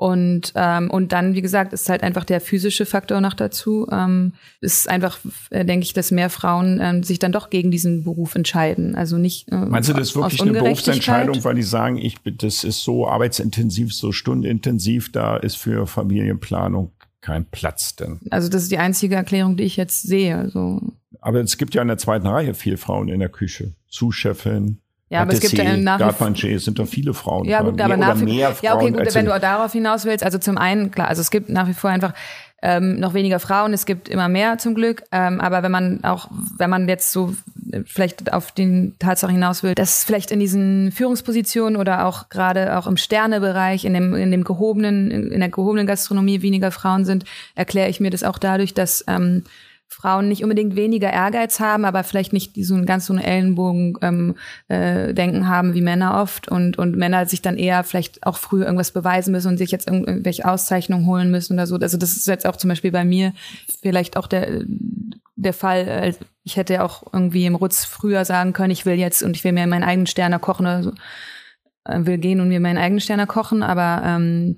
Und, ähm, und dann, wie gesagt, ist halt einfach der physische Faktor noch dazu. Ähm, ist einfach, äh, denke ich, dass mehr Frauen ähm, sich dann doch gegen diesen Beruf entscheiden. Also nicht. Äh, Meinst du das ist wirklich eine Berufsentscheidung, weil die sagen, ich, das ist so arbeitsintensiv, so stundenintensiv, da ist für Familienplanung kein Platz denn. Also das ist die einzige Erklärung, die ich jetzt sehe. Also. Aber es gibt ja in der zweiten Reihe viel Frauen in der Küche. Zuschefin, ja, aber es gibt ja nach Gartmanche, es sind doch viele Frauen. Ja, gut, aber nach wie vor. Ja, okay, gut, wenn du darauf hinaus willst, also zum einen, klar, also es gibt nach wie vor einfach ähm, noch weniger Frauen, es gibt immer mehr zum Glück, ähm, aber wenn man auch, wenn man jetzt so äh, vielleicht auf den Tatsache hinaus will, dass vielleicht in diesen Führungspositionen oder auch gerade auch im Sternebereich, in dem, in dem gehobenen, in der gehobenen Gastronomie weniger Frauen sind, erkläre ich mir das auch dadurch, dass ähm, Frauen nicht unbedingt weniger Ehrgeiz haben, aber vielleicht nicht diesen ganz so einen Ellenbogen ähm, äh, haben wie Männer oft und und Männer sich dann eher vielleicht auch früher irgendwas beweisen müssen und sich jetzt irgendwelche Auszeichnungen holen müssen oder so. Also das ist jetzt auch zum Beispiel bei mir vielleicht auch der der Fall. Ich hätte auch irgendwie im Rutz früher sagen können, ich will jetzt und ich will mir meinen eigenen Sterner kochen oder so, äh, will gehen und mir meinen eigenen Sterner kochen, aber ähm,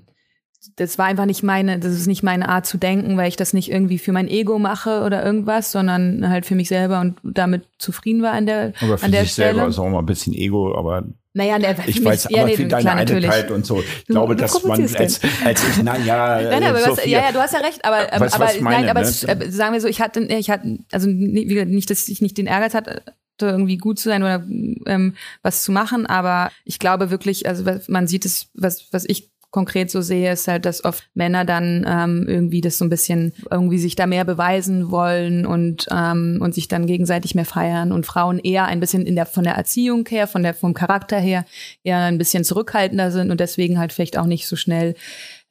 das war einfach nicht meine, das ist nicht meine Art zu denken, weil ich das nicht irgendwie für mein Ego mache oder irgendwas, sondern halt für mich selber und damit zufrieden war an der Aber für an der sich Stelle. selber ist auch mal ein bisschen Ego, aber naja, der, ich weiß, aber für deine Eitelkeit und so. Ich glaube, dass man als, als ich, na ja, nein, aber so was, ja, ja, du hast ja recht, aber, was, aber was meine, nein, aber ne? äh, sagen wir so, ich hatte, ich hatte, also nicht, dass ich nicht den Ehrgeiz hatte, irgendwie gut zu sein oder ähm, was zu machen, aber ich glaube wirklich, also man sieht es, was was ich konkret so sehe, ist halt, dass oft Männer dann ähm, irgendwie das so ein bisschen irgendwie sich da mehr beweisen wollen und ähm, und sich dann gegenseitig mehr feiern und Frauen eher ein bisschen in der von der Erziehung her, von der vom Charakter her eher ein bisschen zurückhaltender sind und deswegen halt vielleicht auch nicht so schnell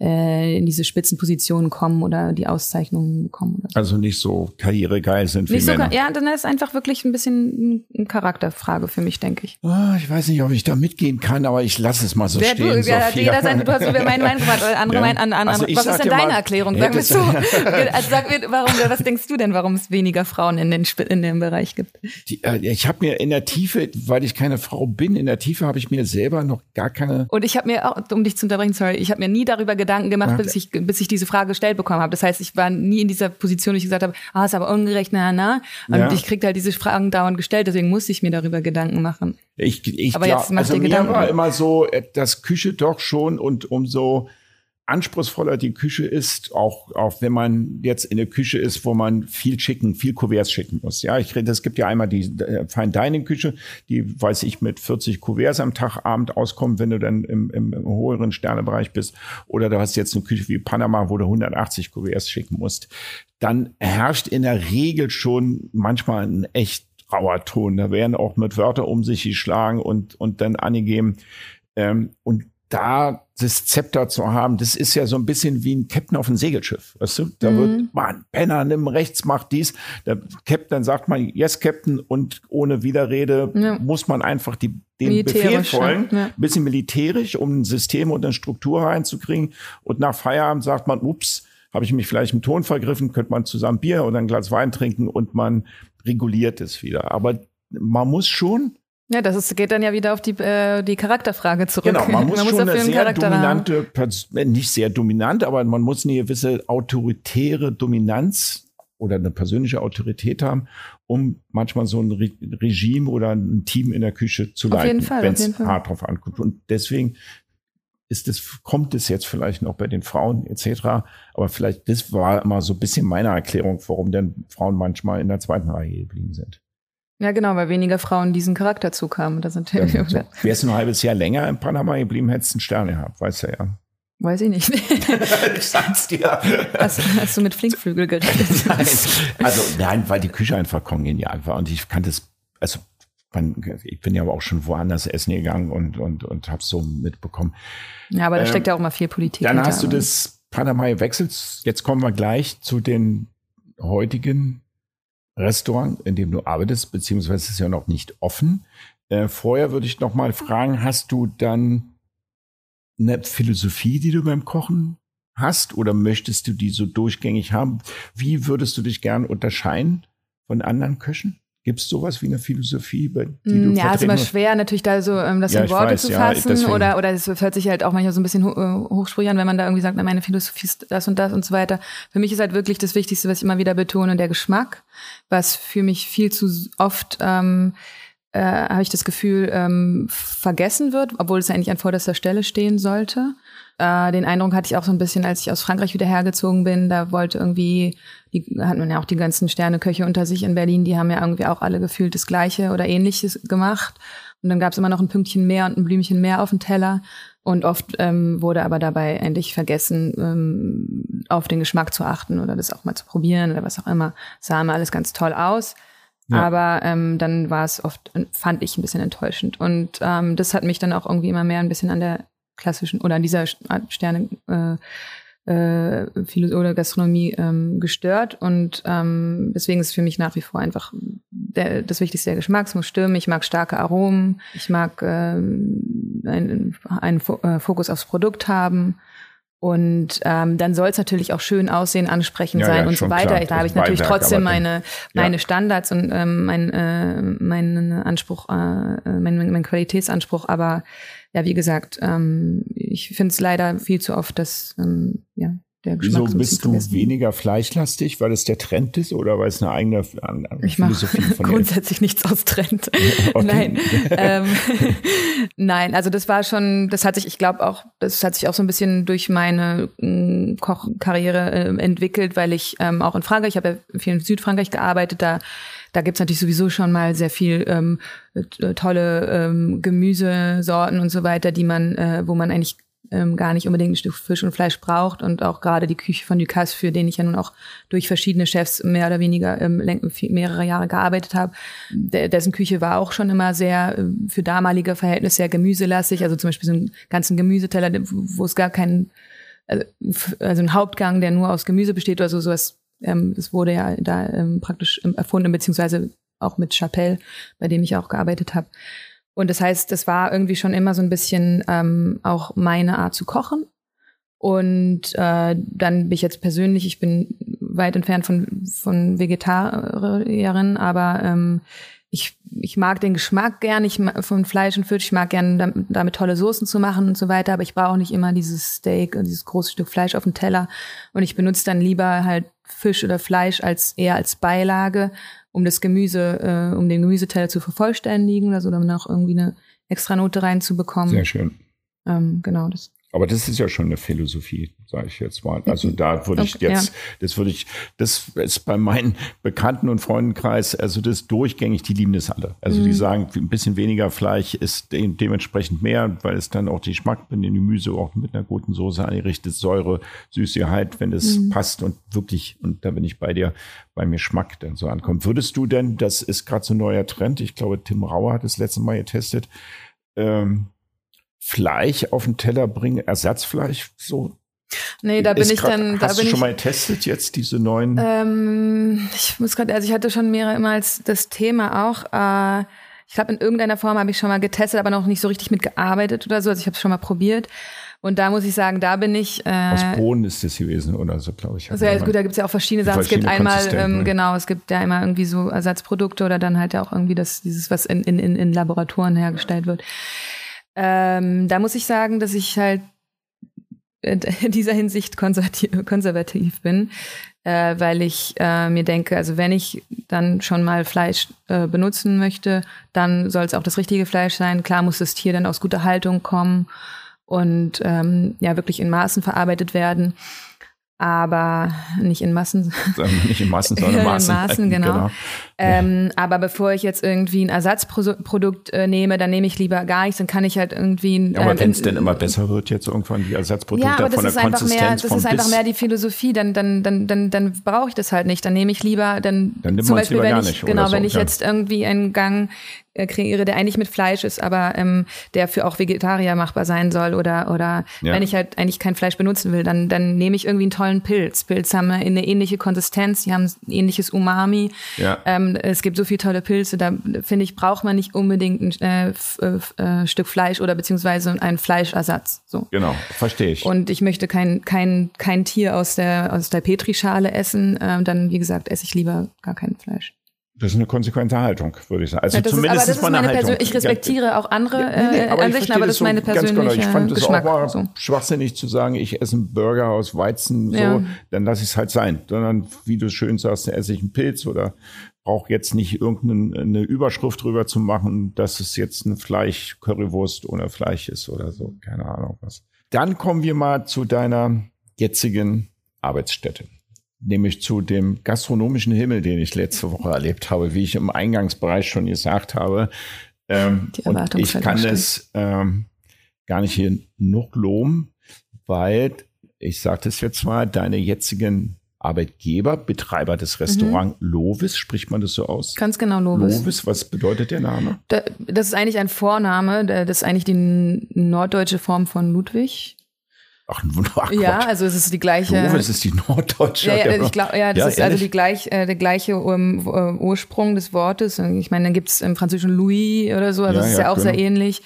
äh, in diese Spitzenpositionen kommen oder die Auszeichnungen bekommen. So. Also nicht so karrieregeil sind wie nicht Männer. So, ja, dann ist einfach wirklich ein bisschen eine Charakterfrage für mich, denke ich. Oh, ich weiß nicht, ob ich da mitgehen kann, aber ich lasse es mal so Wer, stehen. Du, ja, jeder sein, du hast über meine Meinung gemacht, andere ja. Mein, an, an, also was ist denn deine mal, Erklärung? Sag mir zu. also sag mir, warum, was denkst du denn, warum es weniger Frauen in, den, in dem Bereich gibt? Die, äh, ich habe mir in der Tiefe, weil ich keine Frau bin, in der Tiefe habe ich mir selber noch gar keine. Und ich habe mir auch, um dich zu unterbrechen, sorry, ich habe mir nie darüber Gedanken gemacht, ja. bis ich bis ich diese Frage gestellt bekommen habe. Das heißt, ich war nie in dieser Position, wo ich gesagt habe, ah, ist aber ungerecht, na, na. Und ja. ich krieg halt diese Fragen dauernd gestellt, deswegen musste ich mir darüber Gedanken machen. Ich, ich aber glaub, jetzt also mir Gedanken. war immer so, äh, dass Küche doch schon und umso anspruchsvoller die Küche ist, auch, auch wenn man jetzt in der Küche ist, wo man viel schicken, viel Kuverts schicken muss. Ja, ich rede, es gibt ja einmal die äh, Fine Dining Küche, die, weiß ich, mit 40 Kuverts am Tag Abend auskommt, wenn du dann im, im, im höheren Sternebereich bist. Oder du hast jetzt eine Küche wie Panama, wo du 180 Kuverts schicken musst. Dann herrscht in der Regel schon manchmal ein echt rauer Ton. Da werden auch mit Wörter um sich geschlagen und, und dann angegeben. Ähm, und da das Zepter zu haben, das ist ja so ein bisschen wie ein Captain auf einem Segelschiff. Weißt du? Da mhm. wird, man, Penner, nimm rechts, mach dies. Der Captain sagt man, yes, Captain, und ohne Widerrede ja. muss man einfach die, den Befehl folgen. Ja. Ein bisschen militärisch, um ein System und eine Struktur reinzukriegen. Und nach Feierabend sagt man, ups, habe ich mich vielleicht im Ton vergriffen, könnte man zusammen Bier oder ein Glas Wein trinken und man reguliert es wieder. Aber man muss schon Ja, das ist, geht dann ja wieder auf die, äh, die Charakterfrage zurück. Genau, man muss, man muss schon eine sehr Charakter dominante, haben. nicht sehr dominant, aber man muss eine gewisse autoritäre Dominanz oder eine persönliche Autorität haben, um manchmal so ein Re Regime oder ein Team in der Küche zu leiten, wenn es hart drauf ankommt. Und deswegen ist es, kommt es jetzt vielleicht noch bei den Frauen etc. Aber vielleicht, das war immer so ein bisschen meine Erklärung, warum denn Frauen manchmal in der zweiten Reihe geblieben sind. Ja, genau, weil weniger Frauen diesen Charakterzug haben. Das sind ja, so. Wärst du ein halbes Jahr länger in Panama geblieben, hättest du einen Stern gehabt, weißt du ja. Weiß ich nicht. ich sag's dir. Hast, hast du mit Flinkflügel geredet? nein, also nein, weil die Küche einfach kongenial war und ich kann das, also ich bin ja aber auch schon woanders essen gegangen und, und, und hab's so mitbekommen. Ja, aber da ähm, steckt ja auch mal viel Politik. Dann hast du das Panama gewechselt. Jetzt kommen wir gleich zu den heutigen Restaurant, in dem du arbeitest, beziehungsweise ist ja noch nicht offen. Äh, vorher würde ich noch mal fragen, hast du dann eine Philosophie, die du beim Kochen hast oder möchtest du die so durchgängig haben? Wie würdest du dich gern unterscheiden von anderen Köchen? Gibt es sowas wie eine Philosophie, bei die du mm, Ja, es ist immer schwer, natürlich da so ähm, das ja, in Worte weiß, zu fassen ja, oder oder es hört sich halt auch manchmal so ein bisschen äh, hochsprüchig an, wenn man da irgendwie sagt, na, meine Philosophie ist das und das und so weiter. Für mich ist halt wirklich das Wichtigste, was ich immer wieder betone, der Geschmack, was für mich viel zu oft ähm, äh, habe ich das Gefühl ähm, vergessen wird, obwohl es eigentlich an vorderster Stelle stehen sollte. Äh, den Eindruck hatte ich auch so ein bisschen, als ich aus Frankreich wieder hergezogen bin. Da wollte irgendwie, die hat man ja auch die ganzen Sterneköche unter sich in Berlin, die haben ja irgendwie auch alle gefühlt das Gleiche oder Ähnliches gemacht. Und dann gab es immer noch ein Pünktchen mehr und ein Blümchen mehr auf dem Teller. Und oft ähm, wurde aber dabei endlich vergessen, ähm, auf den Geschmack zu achten oder das auch mal zu probieren oder was auch immer. Sah immer alles ganz toll aus. Aber ähm, dann war es oft, fand ich ein bisschen enttäuschend. Und ähm, das hat mich dann auch irgendwie immer mehr ein bisschen an der klassischen oder an dieser Sterne äh, äh, oder Gastronomie ähm, gestört und ähm, deswegen ist für mich nach wie vor einfach der, das Wichtigste der Geschmack. Es muss stimmen. Ich mag starke Aromen. Ich mag ähm, einen, einen äh, Fokus aufs Produkt haben. Und ähm, dann soll es natürlich auch schön aussehen, ansprechend ja, sein ja, und so weiter. Klar. Da habe ich natürlich Beiwerk, trotzdem meine, meine ja. Standards und ähm, mein, äh, meinen Anspruch, äh, mein, mein Qualitätsanspruch, aber ja, wie gesagt, ähm, ich finde es leider viel zu oft, dass ähm, der Geschmack Wieso bist du weniger fleischlastig, weil es der Trend ist oder weil es eine eigene eine ich Philosophie von grundsätzlich nichts aus Trend. Nein, ähm, nein, also das war schon, das hat sich, ich glaube auch, das hat sich auch so ein bisschen durch meine äh, Kochkarriere äh, entwickelt, weil ich ähm, auch in Frankreich, ich habe ja viel in Südfrankreich gearbeitet, da da gibt's natürlich sowieso schon mal sehr viel ähm, äh, tolle ähm, Gemüsesorten und so weiter, die man, äh, wo man eigentlich ähm, gar nicht unbedingt ein Stück Fisch und Fleisch braucht und auch gerade die Küche von Ducasse, für den ich ja nun auch durch verschiedene Chefs mehr oder weniger ähm, mehrere Jahre gearbeitet habe, dessen Küche war auch schon immer sehr äh, für damalige Verhältnisse sehr gemüselastig, also zum Beispiel so einen ganzen Gemüseteller, wo es gar keinen also, also ein Hauptgang, der nur aus Gemüse besteht oder so, sowas ähm, es wurde ja da ähm, praktisch erfunden, beziehungsweise auch mit Chapelle, bei dem ich auch gearbeitet habe. Und das heißt, das war irgendwie schon immer so ein bisschen ähm, auch meine Art zu kochen. Und äh, dann bin ich jetzt persönlich, ich bin weit entfernt von, von Vegetarierin, aber ähm, ich, ich mag den Geschmack gern ich von Fleisch und Fisch. Ich mag gern damit, damit tolle Soßen zu machen und so weiter, aber ich brauche nicht immer dieses Steak und dieses große Stück Fleisch auf dem Teller. Und ich benutze dann lieber halt Fisch oder Fleisch als eher als Beilage, um das Gemüse, äh, um den Gemüseteller zu vervollständigen oder so, dann auch irgendwie eine extra Note reinzubekommen. Sehr schön. Ähm, genau, das aber das ist ja schon eine Philosophie, sage ich jetzt mal. Also da würde ich jetzt, das würde ich, das ist bei meinen Bekannten und Freundenkreis, also das durchgängig, die lieben das alle. Also mhm. die sagen, ein bisschen weniger Fleisch ist de dementsprechend mehr, weil es dann auch die Geschmack mit dem Gemüse auch mit einer guten Soße einrichtet, Säure, Süßigkeit, wenn es mhm. passt und wirklich, und da bin ich bei dir, beim Geschmack dann so ankommt. Würdest du denn, das ist gerade so ein neuer Trend, ich glaube, Tim Rauer hat es letzte Mal getestet, ähm, Fleisch auf den Teller bringen, Ersatzfleisch so? Nee, da bin ich grad, dann. Da hast bin du schon ich, mal getestet jetzt diese neuen? Ähm, ich muss gerade, also ich hatte schon mehrere immer als das Thema auch. Äh, ich glaube, in irgendeiner Form habe ich schon mal getestet, aber noch nicht so richtig mitgearbeitet oder so. Also ich habe es schon mal probiert. Und da muss ich sagen, da bin ich. Äh, Aus Bohnen ist das gewesen oder so, glaube ich. Also ja, gut, da gibt es ja auch verschiedene Sachen. Es gibt einmal, ähm, ne? genau, es gibt ja immer irgendwie so Ersatzprodukte oder dann halt ja auch irgendwie das, dieses, was in, in, in Laboratoren hergestellt wird. Ähm, da muss ich sagen, dass ich halt in dieser Hinsicht konservativ bin, äh, weil ich äh, mir denke, also wenn ich dann schon mal Fleisch äh, benutzen möchte, dann soll es auch das richtige Fleisch sein. Klar muss das Tier dann aus guter Haltung kommen und ähm, ja wirklich in Maßen verarbeitet werden aber nicht in Massen. nicht in Massen, sondern in Maßen. in Maßen, genau. genau. Ähm, ja. Aber bevor ich jetzt irgendwie ein Ersatzprodukt äh, nehme, dann nehme ich lieber gar nichts, dann kann ich halt irgendwie. Ein, ja, aber äh, wenn es denn immer besser wird, jetzt irgendwann die Ersatzprodukte ja, aber das von ist der einfach Konsistenz mehr, Das ist einfach mehr die Philosophie, dann, dann, dann, dann, dann brauche ich das halt nicht. Dann nehme ich lieber, dann, dann zum Beispiel, wenn ich, genau, so, wenn ich ja. jetzt irgendwie einen Gang kreiere, der eigentlich mit Fleisch ist, aber ähm, der für auch Vegetarier machbar sein soll oder oder ja. wenn ich halt eigentlich kein Fleisch benutzen will, dann dann nehme ich irgendwie einen tollen Pilz. Pilze haben eine ähnliche Konsistenz, die haben ein ähnliches Umami. Ja. Ähm, es gibt so viele tolle Pilze, da finde ich braucht man nicht unbedingt ein äh, äh, Stück Fleisch oder beziehungsweise einen Fleischersatz. So. Genau, verstehe ich. Und ich möchte kein kein kein Tier aus der aus der Petrischale essen, ähm, dann wie gesagt esse ich lieber gar kein Fleisch. Das ist eine konsequente Haltung, würde ich sagen. Also ja, zumindest ist, ist, meine, Haltung. Ich respektiere auch andere ja, nee, nee, äh, Ansichten, aber das ist meine persönliche genau. Ich fand es auch mal so. schwachsinnig zu sagen, ich esse einen Burger aus Weizen, so, dann lasse ich es halt sein. Sondern, wie du schön sagst, esse ich einen Pilz oder brauche jetzt nicht irgendeine Überschrift drüber zu machen, dass es jetzt ein Fleisch, Currywurst ohne Fleisch ist oder so. Keine Ahnung was. Dann kommen wir mal zu deiner jetzigen Arbeitsstätte nämlich zu dem gastronomischen Himmel, den ich letzte Woche erlebt habe, wie ich im Eingangsbereich schon gesagt habe. Ähm, und ich kann es ähm, gar nicht hier noch loben, weil ich sagte es jetzt mal, deine jetzigen Arbeitgeber, Betreiber des Restaurants mhm. Lovis, spricht man das so aus? Ganz genau, Lovis. Lovis, was bedeutet der Name? das ist eigentlich ein Vorname, das ist eigentlich die norddeutsche Form von Ludwig. Ach, ach ja, also es ist die gleiche. Lowe, es ist die norddeutsche. Ja, ja, ich glaub, ja das ja, ist also ehrlich? also die gleich, äh, der gleiche um, uh, Ursprung des Wortes. Ich meine, dann gibt's im Französischen Louis oder so, also ja, das ist ja, auch genau. sehr ähnlich.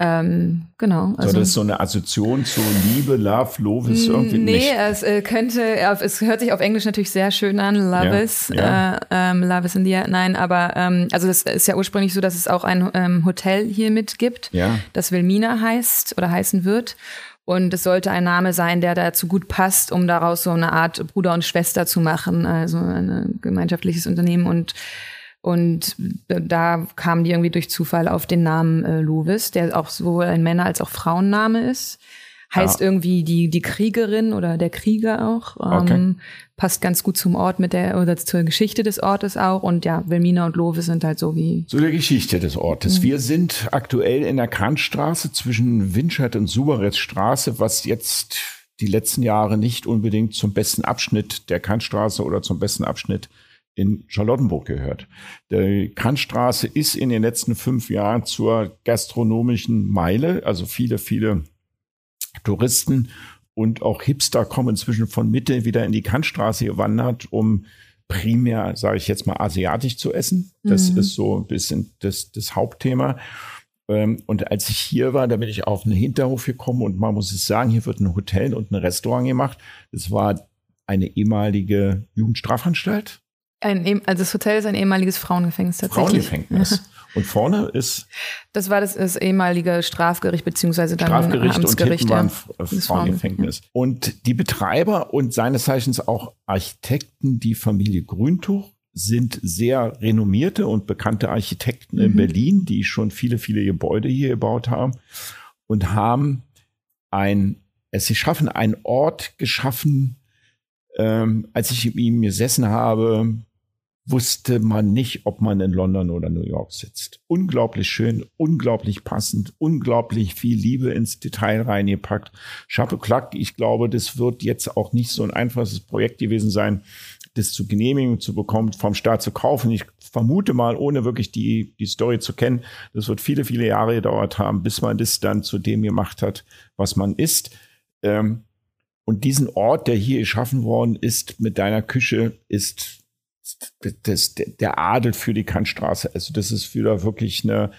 Ähm, genau. Also, so, das ist so eine Assoziation zu Liebe, Love, Lovis irgendwie nee, nicht. Nee, es äh, könnte, es hört sich auf Englisch natürlich sehr schön an, Love is, ja. Äh, ähm, Love is in the air. Nein, aber ähm, also das ist ja ursprünglich so, dass es auch ein ähm, Hotel hier mit gibt, ja. das Wilmina heißt oder heißen wird. Und es sollte ein Name sein, der dazu gut passt, um daraus so eine Art Bruder und Schwester zu machen, also ein gemeinschaftliches Unternehmen. Und, und da kamen die irgendwie durch Zufall auf den Namen äh, Lovis, der auch sowohl ein Männer- als auch Frauenname ist. Heißt ja. irgendwie die, die Kriegerin oder der Krieger auch. Okay. Ähm, passt ganz gut zum Ort mit der, oder zur Geschichte des Ortes auch. Und ja, Wilmina und Lowe sind halt so wie. So der Geschichte des Ortes. Mhm. Wir sind aktuell in der Kantstraße zwischen Winscheid und Suberetzstraße, was jetzt die letzten Jahre nicht unbedingt zum besten Abschnitt der Kantstraße oder zum besten Abschnitt in Charlottenburg gehört. Die Kantstraße ist in den letzten fünf Jahren zur gastronomischen Meile, also viele, viele Touristen und auch Hipster kommen inzwischen von Mitte wieder in die Kantstraße gewandert, um primär, sage ich jetzt mal, asiatisch zu essen. Das mhm. ist so ein bisschen das, das Hauptthema. Ähm, und als ich hier war, da bin ich auf einen Hinterhof gekommen und man muss es sagen, hier wird ein Hotel und ein Restaurant gemacht. Das war eine ehemalige Jugendstrafanstalt. Ein, also das Hotel ist ein ehemaliges Frauengefängnis tatsächlich. Frauengefängnis. Und vorne ist. Das war das, das ehemalige Strafgericht beziehungsweise dann Strafgericht Amtsgericht, und hinten war ein Frauengefängnis. Ja. Und die Betreiber und seines Zeichens auch Architekten, die Familie Grüntuch, sind sehr renommierte und bekannte Architekten mhm. in Berlin, die schon viele, viele Gebäude hier gebaut haben und haben ein, es sie schaffen, einen Ort geschaffen, ähm, als ich mit ihm gesessen habe, wusste man nicht, ob man in London oder New York sitzt. Unglaublich schön, unglaublich passend, unglaublich viel Liebe ins Detail reingepackt. Chapeau Clack, ich glaube, das wird jetzt auch nicht so ein einfaches Projekt gewesen sein, das zu genehmigen, zu bekommen, vom Staat zu kaufen. Ich vermute mal, ohne wirklich die, die Story zu kennen, das wird viele, viele Jahre gedauert haben, bis man das dann zu dem gemacht hat, was man ist. Ähm, und diesen Ort, der hier geschaffen worden ist mit deiner Küche, ist das, der Adel für die Kantstraße. Also das ist wieder wirklich eine,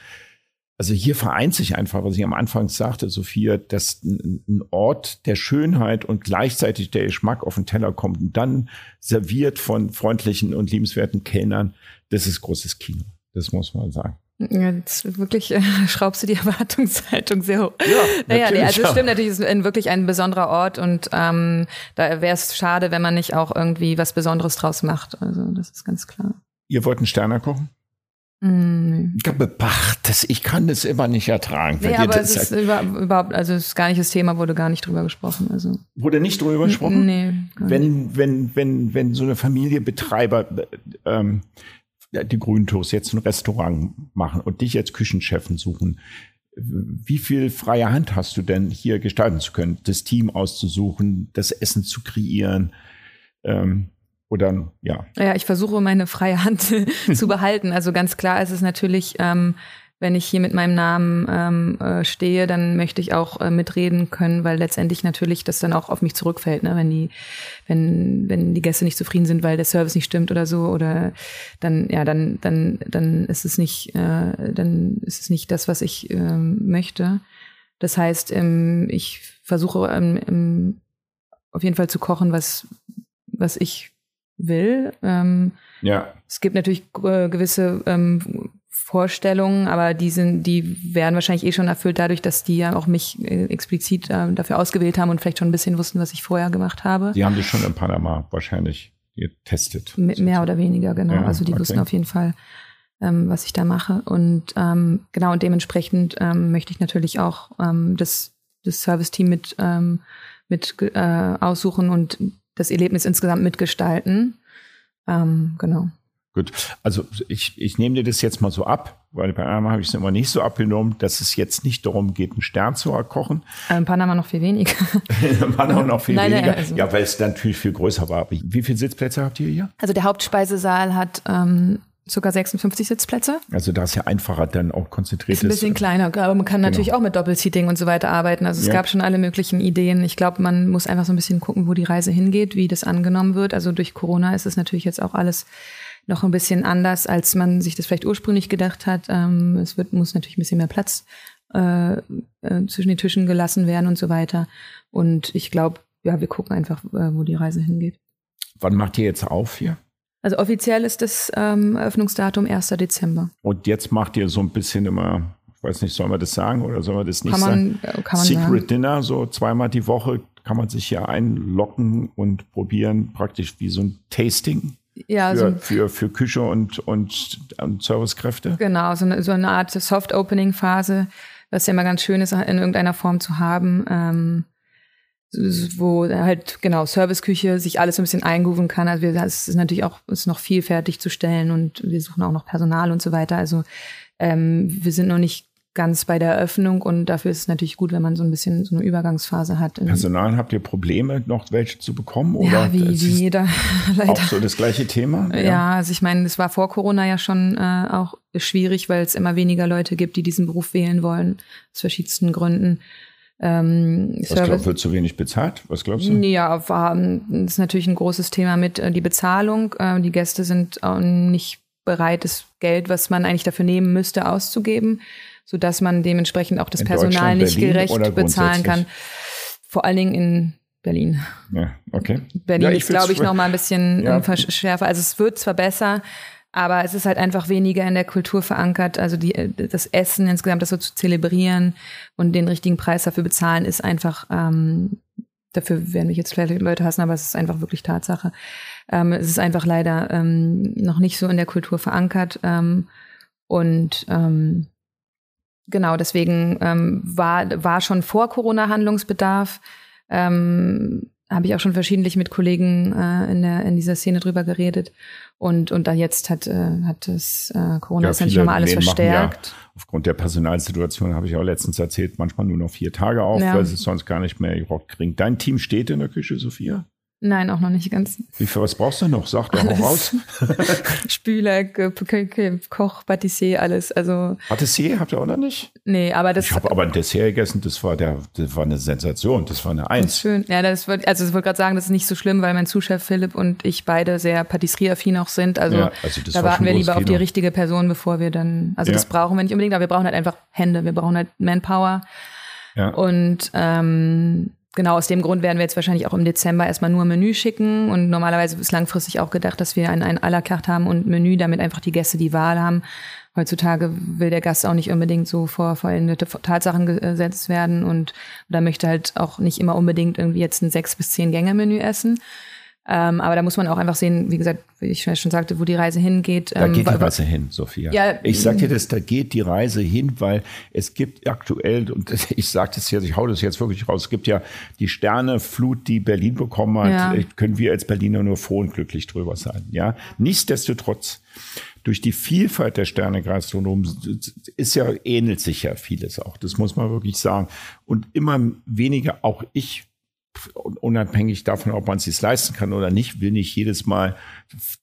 Also hier vereint sich einfach, was ich am Anfang sagte, Sophia, dass ein Ort der Schönheit und gleichzeitig der Geschmack auf den Teller kommt und dann serviert von freundlichen und liebenswerten Kellnern. Das ist großes Kino. Das muss man sagen. Ja, jetzt wirklich äh, schraubst du die Erwartungshaltung sehr hoch. Ja, naja, nee, also es stimmt natürlich, es ist ein, wirklich ein besonderer Ort und ähm, da wäre es schade, wenn man nicht auch irgendwie was Besonderes draus macht. Also das ist ganz klar. Ihr wollt einen Sterner kochen? Mm. Bach, das, ich kann das immer nicht ertragen. Nee, aber es ist über, überhaupt, also es ist gar nicht das Thema, wurde gar nicht drüber gesprochen. Also. Wurde nicht drüber gesprochen? Nee. Wenn, wenn, wenn, wenn so eine Familie Betreiber ähm, die Grüntours jetzt ein Restaurant machen und dich als Küchenchefin suchen, wie viel freie Hand hast du denn hier gestalten zu können, das Team auszusuchen, das Essen zu kreieren? Ähm, oder ja. Ja, ich versuche meine freie Hand zu behalten. Also ganz klar ist es natürlich ähm, wenn ich hier mit meinem Namen ähm, äh, stehe, dann möchte ich auch äh, mitreden können, weil letztendlich natürlich das dann auch auf mich zurückfällt, ne? wenn die, wenn, wenn die Gäste nicht zufrieden sind, weil der Service nicht stimmt oder so, oder dann, ja, dann, dann, dann ist es nicht, äh, dann ist es nicht das, was ich ähm, möchte. Das heißt, ähm, ich versuche ähm, ähm, auf jeden Fall zu kochen, was, was ich will. Ähm, ja. Es gibt natürlich äh, gewisse ähm, Vorstellungen, aber die sind, die werden wahrscheinlich eh schon erfüllt dadurch, dass die ja auch mich äh, explizit äh, dafür ausgewählt haben und vielleicht schon ein bisschen wussten, was ich vorher gemacht habe. Die haben dich schon in Panama wahrscheinlich getestet. M mehr oder weniger, genau. Ja, also die okay. wussten auf jeden Fall, ähm, was ich da mache. Und ähm, genau, und dementsprechend ähm, möchte ich natürlich auch ähm, das, das Service-Team mit, ähm, mit äh, aussuchen und das Erlebnis insgesamt mitgestalten. Ähm, genau. Gut, also ich, ich nehme dir das jetzt mal so ab, weil bei Panama habe ich es immer nicht so abgenommen, dass es jetzt nicht darum geht, einen Stern zu erkochen. In ähm, Panama noch viel weniger. in Panama noch viel nein, weniger. Nein, also. Ja, weil es natürlich viel größer war. Wie viele Sitzplätze habt ihr hier? Also der Hauptspeisesaal hat ähm, Sogar 56 Sitzplätze. Also da ist ja einfacher dann auch konzentriert. Ist ein bisschen kleiner, aber man kann genau. natürlich auch mit Doppelseating und so weiter arbeiten. Also es ja. gab schon alle möglichen Ideen. Ich glaube, man muss einfach so ein bisschen gucken, wo die Reise hingeht, wie das angenommen wird. Also durch Corona ist es natürlich jetzt auch alles noch ein bisschen anders, als man sich das vielleicht ursprünglich gedacht hat. Ähm, es wird, muss natürlich ein bisschen mehr Platz äh, äh, zwischen den Tischen gelassen werden und so weiter. Und ich glaube, ja, wir gucken einfach, äh, wo die Reise hingeht. Wann macht ihr jetzt auf hier? Also offiziell ist das ähm, Eröffnungsdatum 1. Dezember. Und jetzt macht ihr so ein bisschen immer, ich weiß nicht, soll man das sagen oder soll man das nicht kann man, sagen? Kann man Secret sagen. Dinner, so zweimal die Woche kann man sich hier einlocken und probieren, praktisch wie so ein Tasting ja, für, so für, für Küche und, und, und Servicekräfte? Genau, so eine, so eine Art Soft-Opening-Phase, was ja immer ganz schön ist, in irgendeiner Form zu haben, ähm, wo halt genau Serviceküche sich alles so ein bisschen eingrooven kann. Also es ist natürlich auch ist noch viel fertigzustellen und wir suchen auch noch Personal und so weiter. Also ähm, wir sind noch nicht ganz bei der Eröffnung und dafür ist es natürlich gut, wenn man so ein bisschen so eine Übergangsphase hat. Personal, habt ihr Probleme, noch welche zu bekommen? Oder ja, wie, wie jeder. Leider. Auch so das gleiche Thema? Ja, ja also ich meine, es war vor Corona ja schon äh, auch schwierig, weil es immer weniger Leute gibt, die diesen Beruf wählen wollen, aus verschiedensten Gründen. Ähm, Was glaubst du, wird zu wenig bezahlt? Was glaubst du? Ja, war, das ist natürlich ein großes Thema mit äh, die Bezahlung. Äh, die Gäste sind auch nicht bereit, das Geld, was man eigentlich dafür nehmen müsste, auszugeben so dass man dementsprechend auch das in Personal nicht gerecht bezahlen kann. Vor allen Dingen in Berlin. Ja, okay. Berlin ja, ist, glaube ich, noch mal ein bisschen ja. schärfer. Also es wird zwar besser, aber es ist halt einfach weniger in der Kultur verankert. Also die, das Essen insgesamt, das so zu zelebrieren und den richtigen Preis dafür bezahlen, ist einfach, ähm, dafür werden mich jetzt vielleicht Leute hassen, aber es ist einfach wirklich Tatsache. Ähm, es ist einfach leider ähm, noch nicht so in der Kultur verankert. Ähm, und ähm, Genau, deswegen ähm, war, war schon vor Corona Handlungsbedarf. Ähm, habe ich auch schon verschiedentlich mit Kollegen äh, in, der, in dieser Szene drüber geredet. Und, und da jetzt hat, äh, hat das äh, Corona ja, natürlich nochmal alles verstärkt. Ja, aufgrund der Personalsituation habe ich auch letztens erzählt, manchmal nur noch vier Tage auf, ja. weil es sonst gar nicht mehr gerockt kriegen. Dein Team steht in der Küche, Sophia? Nein, auch noch nicht ganz. Wie viel, was brauchst du noch? Sag doch auch raus. Spüler, Koch, Patissier, alles. Also Patissier habt ihr auch noch nicht? Nee, aber das. Ich habe aber ein Dessert gegessen, das war der, das war eine Sensation, das war eine Eins. Schön. Ja, das wird, also ich wollte gerade sagen, das ist nicht so schlimm, weil mein Zuschef Philipp und ich beide sehr Patisserie-affin auch sind. Also, ja, also da warten wir lieber auf die richtige Person, bevor wir dann, also ja. das brauchen wir nicht unbedingt, aber wir brauchen halt einfach Hände, wir brauchen halt Manpower. Ja. Und ähm, genau aus dem Grund werden wir jetzt wahrscheinlich auch im Dezember erstmal nur Menü schicken und normalerweise ist langfristig auch gedacht, dass wir ein, ein à la carte haben und Menü, damit einfach die Gäste die Wahl haben. Heutzutage will der Gast auch nicht unbedingt so vor vollendete Tatsachen gesetzt werden und da möchte halt auch nicht immer unbedingt irgendwie jetzt ein sechs bis zehn Gänge Menü essen. Ähm, aber da muss man auch einfach sehen, wie gesagt, wie ich schon sagte, wo die Reise hingeht. Da ähm, geht die Reise hin, Sophia. Ja, ich sag dir das, da geht die Reise hin, weil es gibt aktuell, und ich sage das jetzt, ich hau das jetzt wirklich raus, es gibt ja die Sterneflut, die Berlin bekommen hat, ja. können wir als Berliner nur froh und glücklich drüber sein. Ja, Nichtsdestotrotz, durch die Vielfalt der Sterne-Gastronomen ist ja, ähnelt sich ja vieles auch. Das muss man wirklich sagen. Und immer weniger, auch ich unabhängig davon, ob man es sich leisten kann oder nicht, will nicht jedes Mal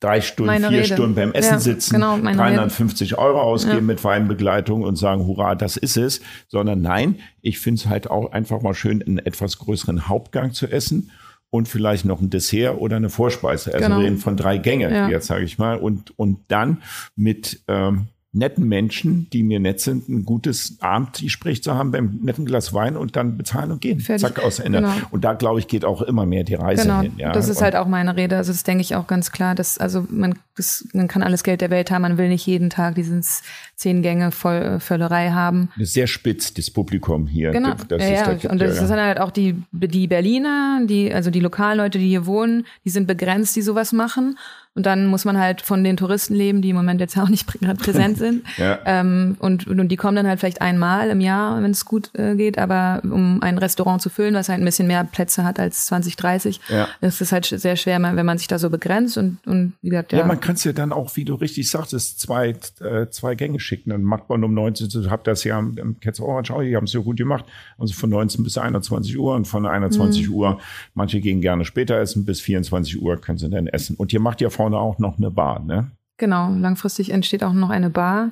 drei Stunden, meine vier Rede. Stunden beim Essen ja, sitzen, genau, 350 Rede. Euro ausgeben ja. mit Weinbegleitung und sagen, hurra, das ist es, sondern nein, ich finde es halt auch einfach mal schön, einen etwas größeren Hauptgang zu essen und vielleicht noch ein Dessert oder eine Vorspeise. Also genau. wir reden von drei Gänge, ja. jetzt sage ich mal, und, und dann mit ähm, netten Menschen, die mir nett sind, ein gutes Abendgespräch zu haben beim netten Glas Wein und dann bezahlen und gehen. Fertig. Zack, aus Ende. Genau. Und da, glaube ich, geht auch immer mehr die Reise genau. hin. Ja? Das ist und halt auch meine Rede. Also das denke ich auch ganz klar, dass also man, das, man kann alles Geld der Welt haben, man will nicht jeden Tag dieses zehn Gänge voll äh, Völlerei haben. Sehr spitz, das Publikum hier. Genau. Das ja, ja. Der, und das ja, sind halt auch die, die Berliner, die, also die Lokalleute, die hier wohnen, die sind begrenzt, die sowas machen. Und dann muss man halt von den Touristen leben, die im Moment jetzt auch nicht präsent sind. ja. ähm, und, und die kommen dann halt vielleicht einmal im Jahr, wenn es gut äh, geht. Aber um ein Restaurant zu füllen, was halt ein bisschen mehr Plätze hat als 20, 30, ja. ist es halt sehr schwer, wenn man sich da so begrenzt. Und, und wie gesagt, ja. Ja, man kann es ja dann auch, wie du richtig sagtest, zwei, äh, zwei Gänge schicken. Dann macht man um 19, so habt das ja im Cats Orange auch, die haben es ja gut gemacht. Also von 19 bis 21 Uhr und von 21 mhm. Uhr, manche gehen gerne später essen, bis 24 Uhr können sie dann essen. Und ihr macht ja vorne auch noch eine Bar, ne? Genau, langfristig entsteht auch noch eine Bar.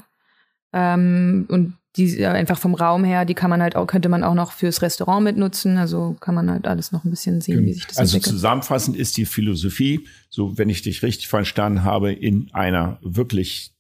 Ähm, und die einfach vom Raum her, die kann man halt auch, könnte man auch noch fürs Restaurant mitnutzen. Also kann man halt alles noch ein bisschen sehen, wie sich das also entwickelt. Also zusammenfassend ist die Philosophie, so wenn ich dich richtig verstanden habe, in einer wirklich,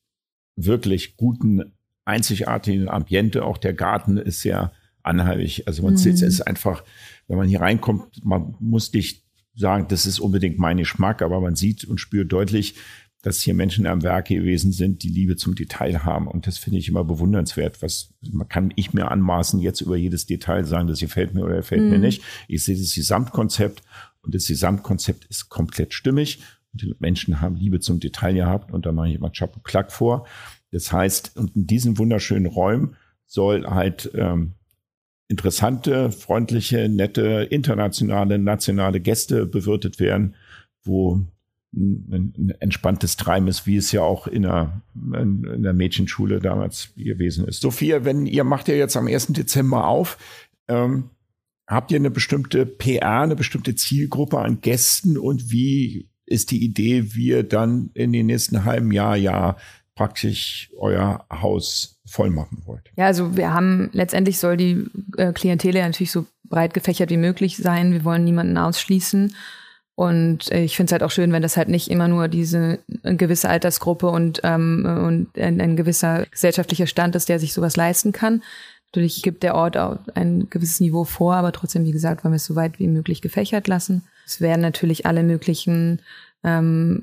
wirklich guten, einzigartigen Ambiente. Auch der Garten ist sehr anheimig. Also man mhm. sieht, es ist einfach, wenn man hier reinkommt, man muss dich sagen, das ist unbedingt mein Geschmack, aber man sieht und spürt deutlich, dass hier Menschen am Werk gewesen sind, die Liebe zum Detail haben. Und das finde ich immer bewundernswert. Was man kann ich mir anmaßen, jetzt über jedes Detail sagen, das gefällt mir oder gefällt mhm. mir nicht. Ich sehe das Gesamtkonzept und das Gesamtkonzept ist komplett stimmig. Und die Menschen haben Liebe zum Detail gehabt und da mache ich immer Chapeau Klack vor. Das heißt, und in diesen wunderschönen Räumen soll halt ähm, interessante, freundliche, nette, internationale, nationale Gäste bewirtet werden, wo ein, ein entspanntes Treiben ist, wie es ja auch in der, in der Mädchenschule damals gewesen ist. Sophia, wenn ihr macht ja jetzt am 1. Dezember auf, ähm, habt ihr eine bestimmte PR, eine bestimmte Zielgruppe an Gästen und wie ist die Idee, wie ihr dann in den nächsten halben Jahr, Jahr praktisch euer Haus voll machen wollt? Ja, also wir haben letztendlich soll die äh, Klientele natürlich so breit gefächert wie möglich sein. Wir wollen niemanden ausschließen. Und äh, ich finde es halt auch schön, wenn das halt nicht immer nur diese gewisse Altersgruppe und, ähm, und ein, ein gewisser gesellschaftlicher Stand ist, der sich sowas leisten kann. Natürlich gibt der Ort auch ein gewisses Niveau vor, aber trotzdem, wie gesagt, wollen wir es so weit wie möglich gefächert lassen. Es werden natürlich alle möglichen ähm,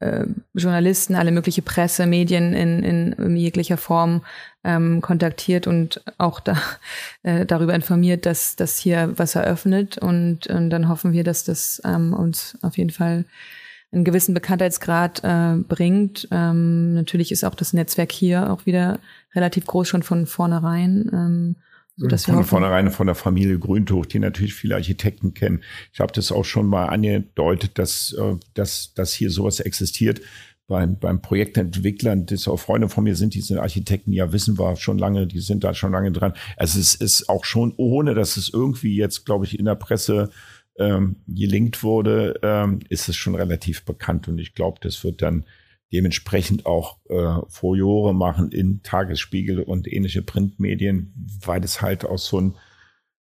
äh, Journalisten, alle mögliche Presse, Medien in, in, in jeglicher Form ähm, kontaktiert und auch da, äh, darüber informiert, dass, dass hier was eröffnet. Und, und dann hoffen wir, dass das ähm, uns auf jeden Fall einen gewissen Bekanntheitsgrad äh, bringt. Ähm, natürlich ist auch das Netzwerk hier auch wieder relativ groß schon von vornherein. Ähm, so dass von vornherein von der Familie Grüntuch, die natürlich viele Architekten kennen. Ich habe das auch schon mal angedeutet, dass, äh, dass, dass hier sowas existiert. Beim, beim Projektentwicklern, das auch Freunde von mir sind, die sind Architekten, ja, wissen wir schon lange, die sind da schon lange dran. Also es ist auch schon, ohne dass es irgendwie jetzt, glaube ich, in der Presse ähm, gelingt wurde, ähm, ist es schon relativ bekannt. Und ich glaube, das wird dann dementsprechend auch äh, Furore machen in Tagesspiegel und ähnliche Printmedien, weil es halt auch so ein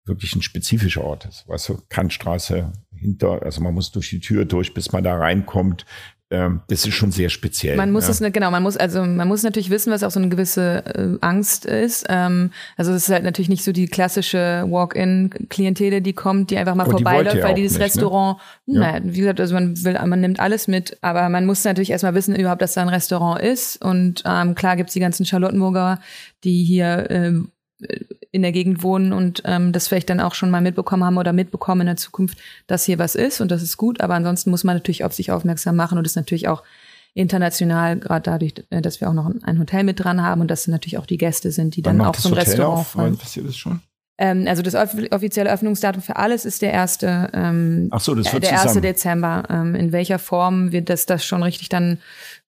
wirklich ein spezifischer Ort ist. Weißt du, Kantstraße hinter, also man muss durch die Tür durch, bis man da reinkommt ähm, das ist schon sehr speziell. Man muss ja. es, genau, man muss, also man muss natürlich wissen, was auch so eine gewisse äh, Angst ist. Ähm, also es ist halt natürlich nicht so die klassische Walk-in-Klientele, die kommt, die einfach mal vorbeiläuft, weil dieses nicht, ne? Restaurant, ne? naja, wie gesagt, also man will, man nimmt alles mit, aber man muss natürlich erstmal wissen, überhaupt, dass da ein Restaurant ist. Und ähm, klar gibt's die ganzen Charlottenburger, die hier äh, in der Gegend wohnen und ähm, das vielleicht dann auch schon mal mitbekommen haben oder mitbekommen in der Zukunft, dass hier was ist und das ist gut. Aber ansonsten muss man natürlich auf sich aufmerksam machen und ist natürlich auch international, gerade dadurch, äh, dass wir auch noch ein Hotel mit dran haben und dass natürlich auch die Gäste sind, die Wann dann auch zum Hotel Restaurant auf? fahren. Passiert das schon? Ähm, also das offizielle Öffnungsdatum für alles ist der erste, ähm, Ach so, das wird der erste Dezember. Ähm, in welcher Form wird das, das schon richtig dann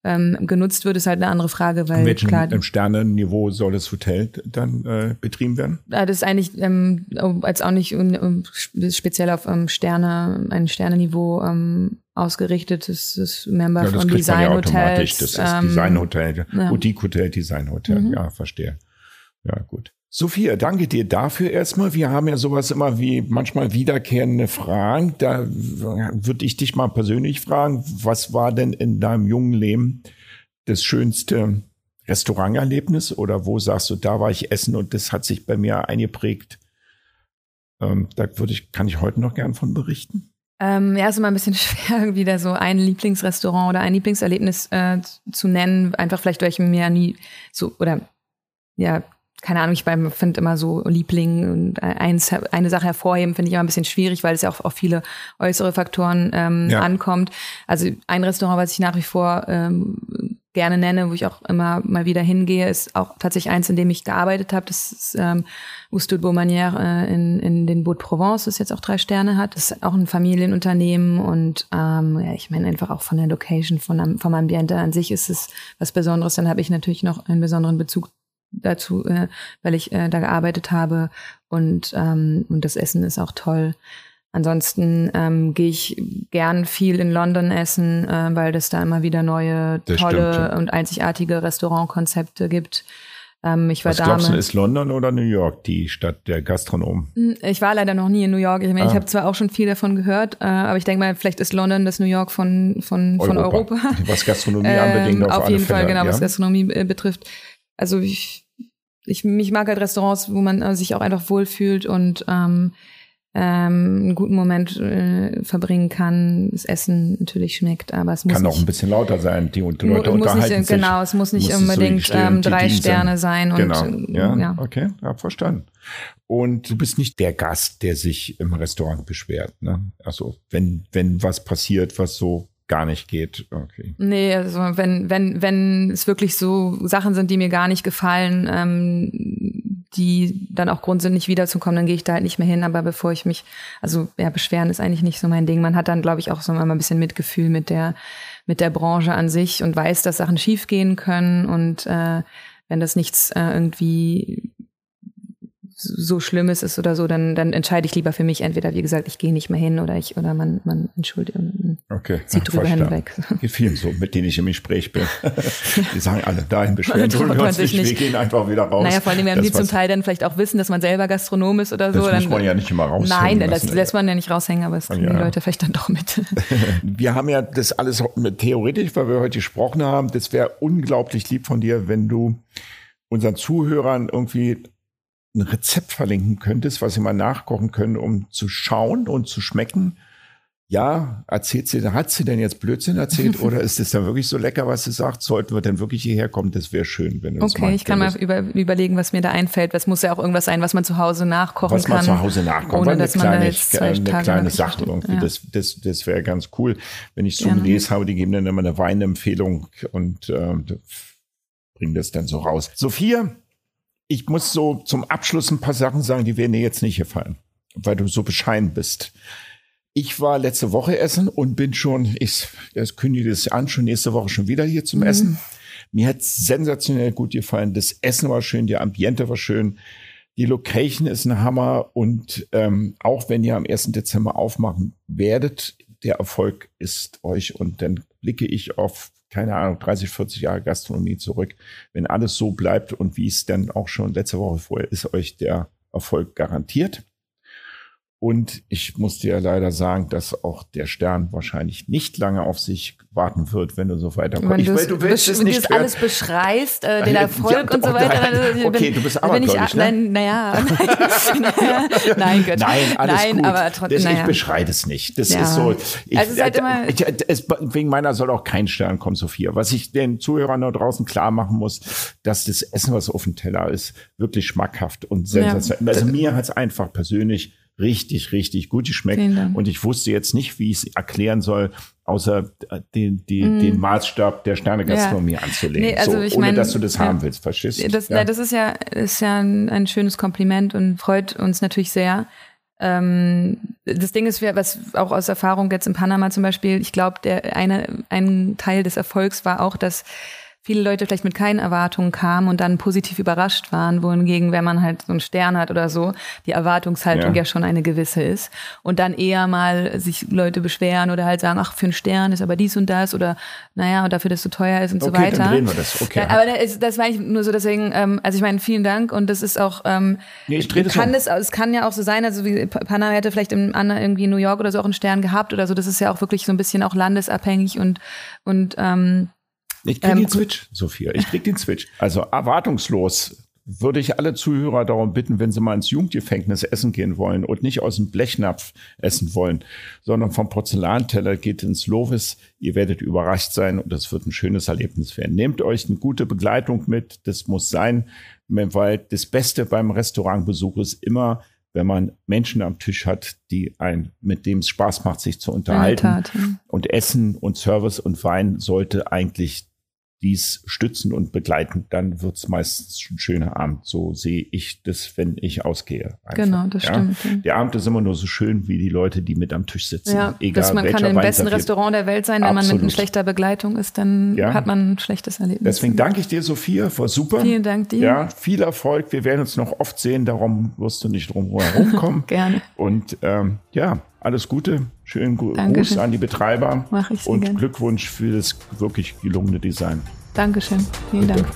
ähm, genutzt wird, ist halt eine andere Frage, weil In welchem klar, Sternenniveau soll das Hotel dann äh, betrieben werden? Das ist eigentlich ähm, als auch nicht um, speziell auf ähm, Sterne, ein Sternenniveau ähm, ausgerichtet. Das ist Member ja, von Design ja Hotels. Das ist ähm, Design Hotel, ja. Boutique Hotel, Design Hotel. Mhm. Ja, verstehe. Ja, gut. Sophia, danke dir dafür erstmal. Wir haben ja sowas immer wie manchmal wiederkehrende Fragen. Da würde ich dich mal persönlich fragen, was war denn in deinem jungen Leben das schönste Restauranterlebnis oder wo sagst du, da war ich essen und das hat sich bei mir eingeprägt? Ähm, da würde ich, kann ich heute noch gern von berichten. Ähm, ja, ist immer ein bisschen schwer, wieder so ein Lieblingsrestaurant oder ein Lieblingserlebnis äh, zu nennen. Einfach vielleicht, weil ich mir nie so oder ja keine Ahnung, ich finde immer so Liebling und eins, eine Sache hervorheben, finde ich immer ein bisschen schwierig, weil es ja auch auf viele äußere Faktoren ähm, ja. ankommt. Also ein Restaurant, was ich nach wie vor ähm, gerne nenne, wo ich auch immer mal wieder hingehe, ist auch tatsächlich eins, in dem ich gearbeitet habe. Das ist ähm, Ouste de Beaumanière äh, in, in den de Provence, das jetzt auch drei Sterne hat. Das ist auch ein Familienunternehmen und ähm, ja, ich meine einfach auch von der Location, von, vom Ambiente an sich ist es was Besonderes. Dann habe ich natürlich noch einen besonderen Bezug dazu, äh, weil ich äh, da gearbeitet habe und, ähm, und das Essen ist auch toll. Ansonsten ähm, gehe ich gern viel in London essen, äh, weil es da immer wieder neue, das tolle stimmt, ja. und einzigartige Restaurantkonzepte gibt. Ähm, ich war Was glaubst du, ist London oder New York die Stadt der Gastronomen? Hm, ich war leider noch nie in New York. Ich meine, ah. ich habe zwar auch schon viel davon gehört, äh, aber ich denke mal, vielleicht ist London das New York von, von, Europa. von Europa. Was Gastronomie anbelangt, ähm, auf, auf jeden Fall, Fälle, genau, ja? was Gastronomie äh, betrifft. Also ich ich, mich mag halt Restaurants, wo man äh, sich auch einfach wohlfühlt und ähm, ähm, einen guten Moment äh, verbringen kann, das Essen natürlich schmeckt, aber es muss kann nicht, auch ein bisschen lauter sein. Die, die Leute muss unterhalten nicht, sich. Genau, es muss nicht muss unbedingt so ähm, drei Sterne sein. Und, genau, ja, ja, okay, hab verstanden. Und du bist nicht der Gast, der sich im Restaurant beschwert. Ne? Also wenn wenn was passiert, was so gar nicht geht. Okay. Nee, also wenn, wenn, wenn es wirklich so Sachen sind, die mir gar nicht gefallen, ähm, die dann auch Grund wiederzukommen, dann gehe ich da halt nicht mehr hin. Aber bevor ich mich, also ja, beschweren ist eigentlich nicht so mein Ding. Man hat dann, glaube ich, auch so mal ein bisschen Mitgefühl mit der, mit der Branche an sich und weiß, dass Sachen schiefgehen können und äh, wenn das nichts äh, irgendwie so Schlimmes ist oder so, dann, dann entscheide ich lieber für mich. Entweder, wie gesagt, ich gehe nicht mehr hin oder ich, oder man, man entschuldigt und okay. zieht drüber hinweg. Geht vielen so, mit denen ich im Gespräch bin. Die sagen alle, dahin beschweren wir uns nicht, nicht, wir gehen einfach wieder raus. Naja, vor allem, wenn die zum Teil dann vielleicht auch wissen, dass man selber Gastronom ist oder so. Das dann, muss man ja nicht immer raushängen Nein, lassen. das lässt man ja nicht raushängen, aber es kriegen ja. die Leute vielleicht dann doch mit. wir haben ja das alles theoretisch, weil wir heute gesprochen haben. Das wäre unglaublich lieb von dir, wenn du unseren Zuhörern irgendwie ein Rezept verlinken könntest, was sie mal nachkochen können, um zu schauen und zu schmecken. Ja, erzählt sie, hat sie denn jetzt Blödsinn erzählt oder ist es dann wirklich so lecker, was sie sagt? Sollten wir denn wirklich hierher kommen? Das wäre schön, wenn du Okay, das ich kann mal über, überlegen, was mir da einfällt. Was muss ja auch irgendwas sein, was man zu Hause nachkochen was kann. Was man zu Hause nachkochen kann. Eine kleine, eine kleine Sache irgendwie. Ja. Das, das, das wäre ganz cool. Wenn ich Sommeliers habe, die geben dann immer eine Weinempfehlung und äh, bringen das dann so raus. Sophia, ich muss so zum Abschluss ein paar Sachen sagen, die werden dir jetzt nicht gefallen, weil du so bescheiden bist. Ich war letzte Woche essen und bin schon, ich das kündige es an, schon nächste Woche schon wieder hier zum mhm. Essen. Mir hat sensationell gut gefallen. Das Essen war schön, die Ambiente war schön. Die Location ist ein Hammer und ähm, auch wenn ihr am 1. Dezember aufmachen werdet, der Erfolg ist euch und dann blicke ich auf, keine Ahnung, 30, 40 Jahre Gastronomie zurück. Wenn alles so bleibt und wie es dann auch schon letzte Woche vorher ist, euch der Erfolg garantiert. Und ich muss dir leider sagen, dass auch der Stern wahrscheinlich nicht lange auf sich warten wird, wenn du so weiterkommst. Ich, du, du willst es nicht alles beschreist, äh, den Erfolg ja, und so weiter. Nein, okay, bin, du bist aber ich, ne? Nein, naja, nein, Gott. Nein, alles nein, gut. aber trotzdem. Naja. Ich beschreie das nicht. Das ja. ist so. Ich, also es halt immer ich, es, wegen meiner soll auch kein Stern kommen, Sophia. Was ich den Zuhörern da draußen klar machen muss, dass das Essen, was auf dem Teller ist, wirklich schmackhaft und sensationell. Ja. Also mir hat es einfach persönlich richtig, richtig gut geschmeckt. Und ich wusste jetzt nicht, wie ich es erklären soll, außer äh, den, den, mm. den Maßstab der Sternegastronomie ja. anzulegen. Nee, also so, ich ohne mein, dass du das ja, haben willst, verstehst du? Das, ja. das ist ja, ist ja ein, ein schönes Kompliment und freut uns natürlich sehr. Ähm, das Ding ist, was auch aus Erfahrung jetzt in Panama zum Beispiel, ich glaube, der eine, ein Teil des Erfolgs war auch, dass viele Leute vielleicht mit keinen Erwartungen kamen und dann positiv überrascht waren, wohingegen, wenn man halt so einen Stern hat oder so, die Erwartungshaltung ja, ja schon eine gewisse ist. Und dann eher mal sich Leute beschweren oder halt sagen, ach, für einen Stern ist aber dies und das oder naja, und dafür, dass es so teuer ist und okay, so weiter. Dann drehen wir das. Okay. Ja, aber das, das war ich nur so deswegen, ähm, also ich meine, vielen Dank und das ist auch, ähm, nee, ich drehe das kann es, es kann ja auch so sein, also wie Panama hätte vielleicht im irgendwie in New York oder so auch einen Stern gehabt oder so, das ist ja auch wirklich so ein bisschen auch landesabhängig und, und ähm, ich krieg ähm, den Switch, Sophia. Ich krieg den Switch. Also erwartungslos würde ich alle Zuhörer darum bitten, wenn sie mal ins Jugendgefängnis essen gehen wollen und nicht aus dem Blechnapf essen wollen, sondern vom Porzellanteller geht ins Lovis. Ihr werdet überrascht sein und das wird ein schönes Erlebnis werden. Nehmt euch eine gute Begleitung mit. Das muss sein, weil das Beste beim Restaurantbesuch ist immer, wenn man Menschen am Tisch hat, die ein, mit dem es Spaß macht, sich zu unterhalten. Und Essen und Service und Wein sollte eigentlich dies stützen und begleiten, dann wird's meistens ein schöner Abend. So sehe ich das, wenn ich ausgehe. Einfach. Genau, das ja? stimmt. Ja. Der Abend ist immer nur so schön wie die Leute, die mit am Tisch sitzen. Ja, Egal, dass man kann im besten Restaurant der Welt sein, wenn Absolut. man mit schlechter Begleitung ist, dann ja. hat man ein schlechtes Erlebnis. Deswegen danke ich dir, Sophia, war super. Vielen Dank dir. Ja, viel Erfolg. Wir werden uns noch oft sehen, darum wirst du nicht drum herum kommen. Gerne. Und ähm, ja, alles Gute, schönen Gruß an die Betreiber Mach ich und gern. Glückwunsch für das wirklich gelungene Design. Dankeschön, vielen Dank.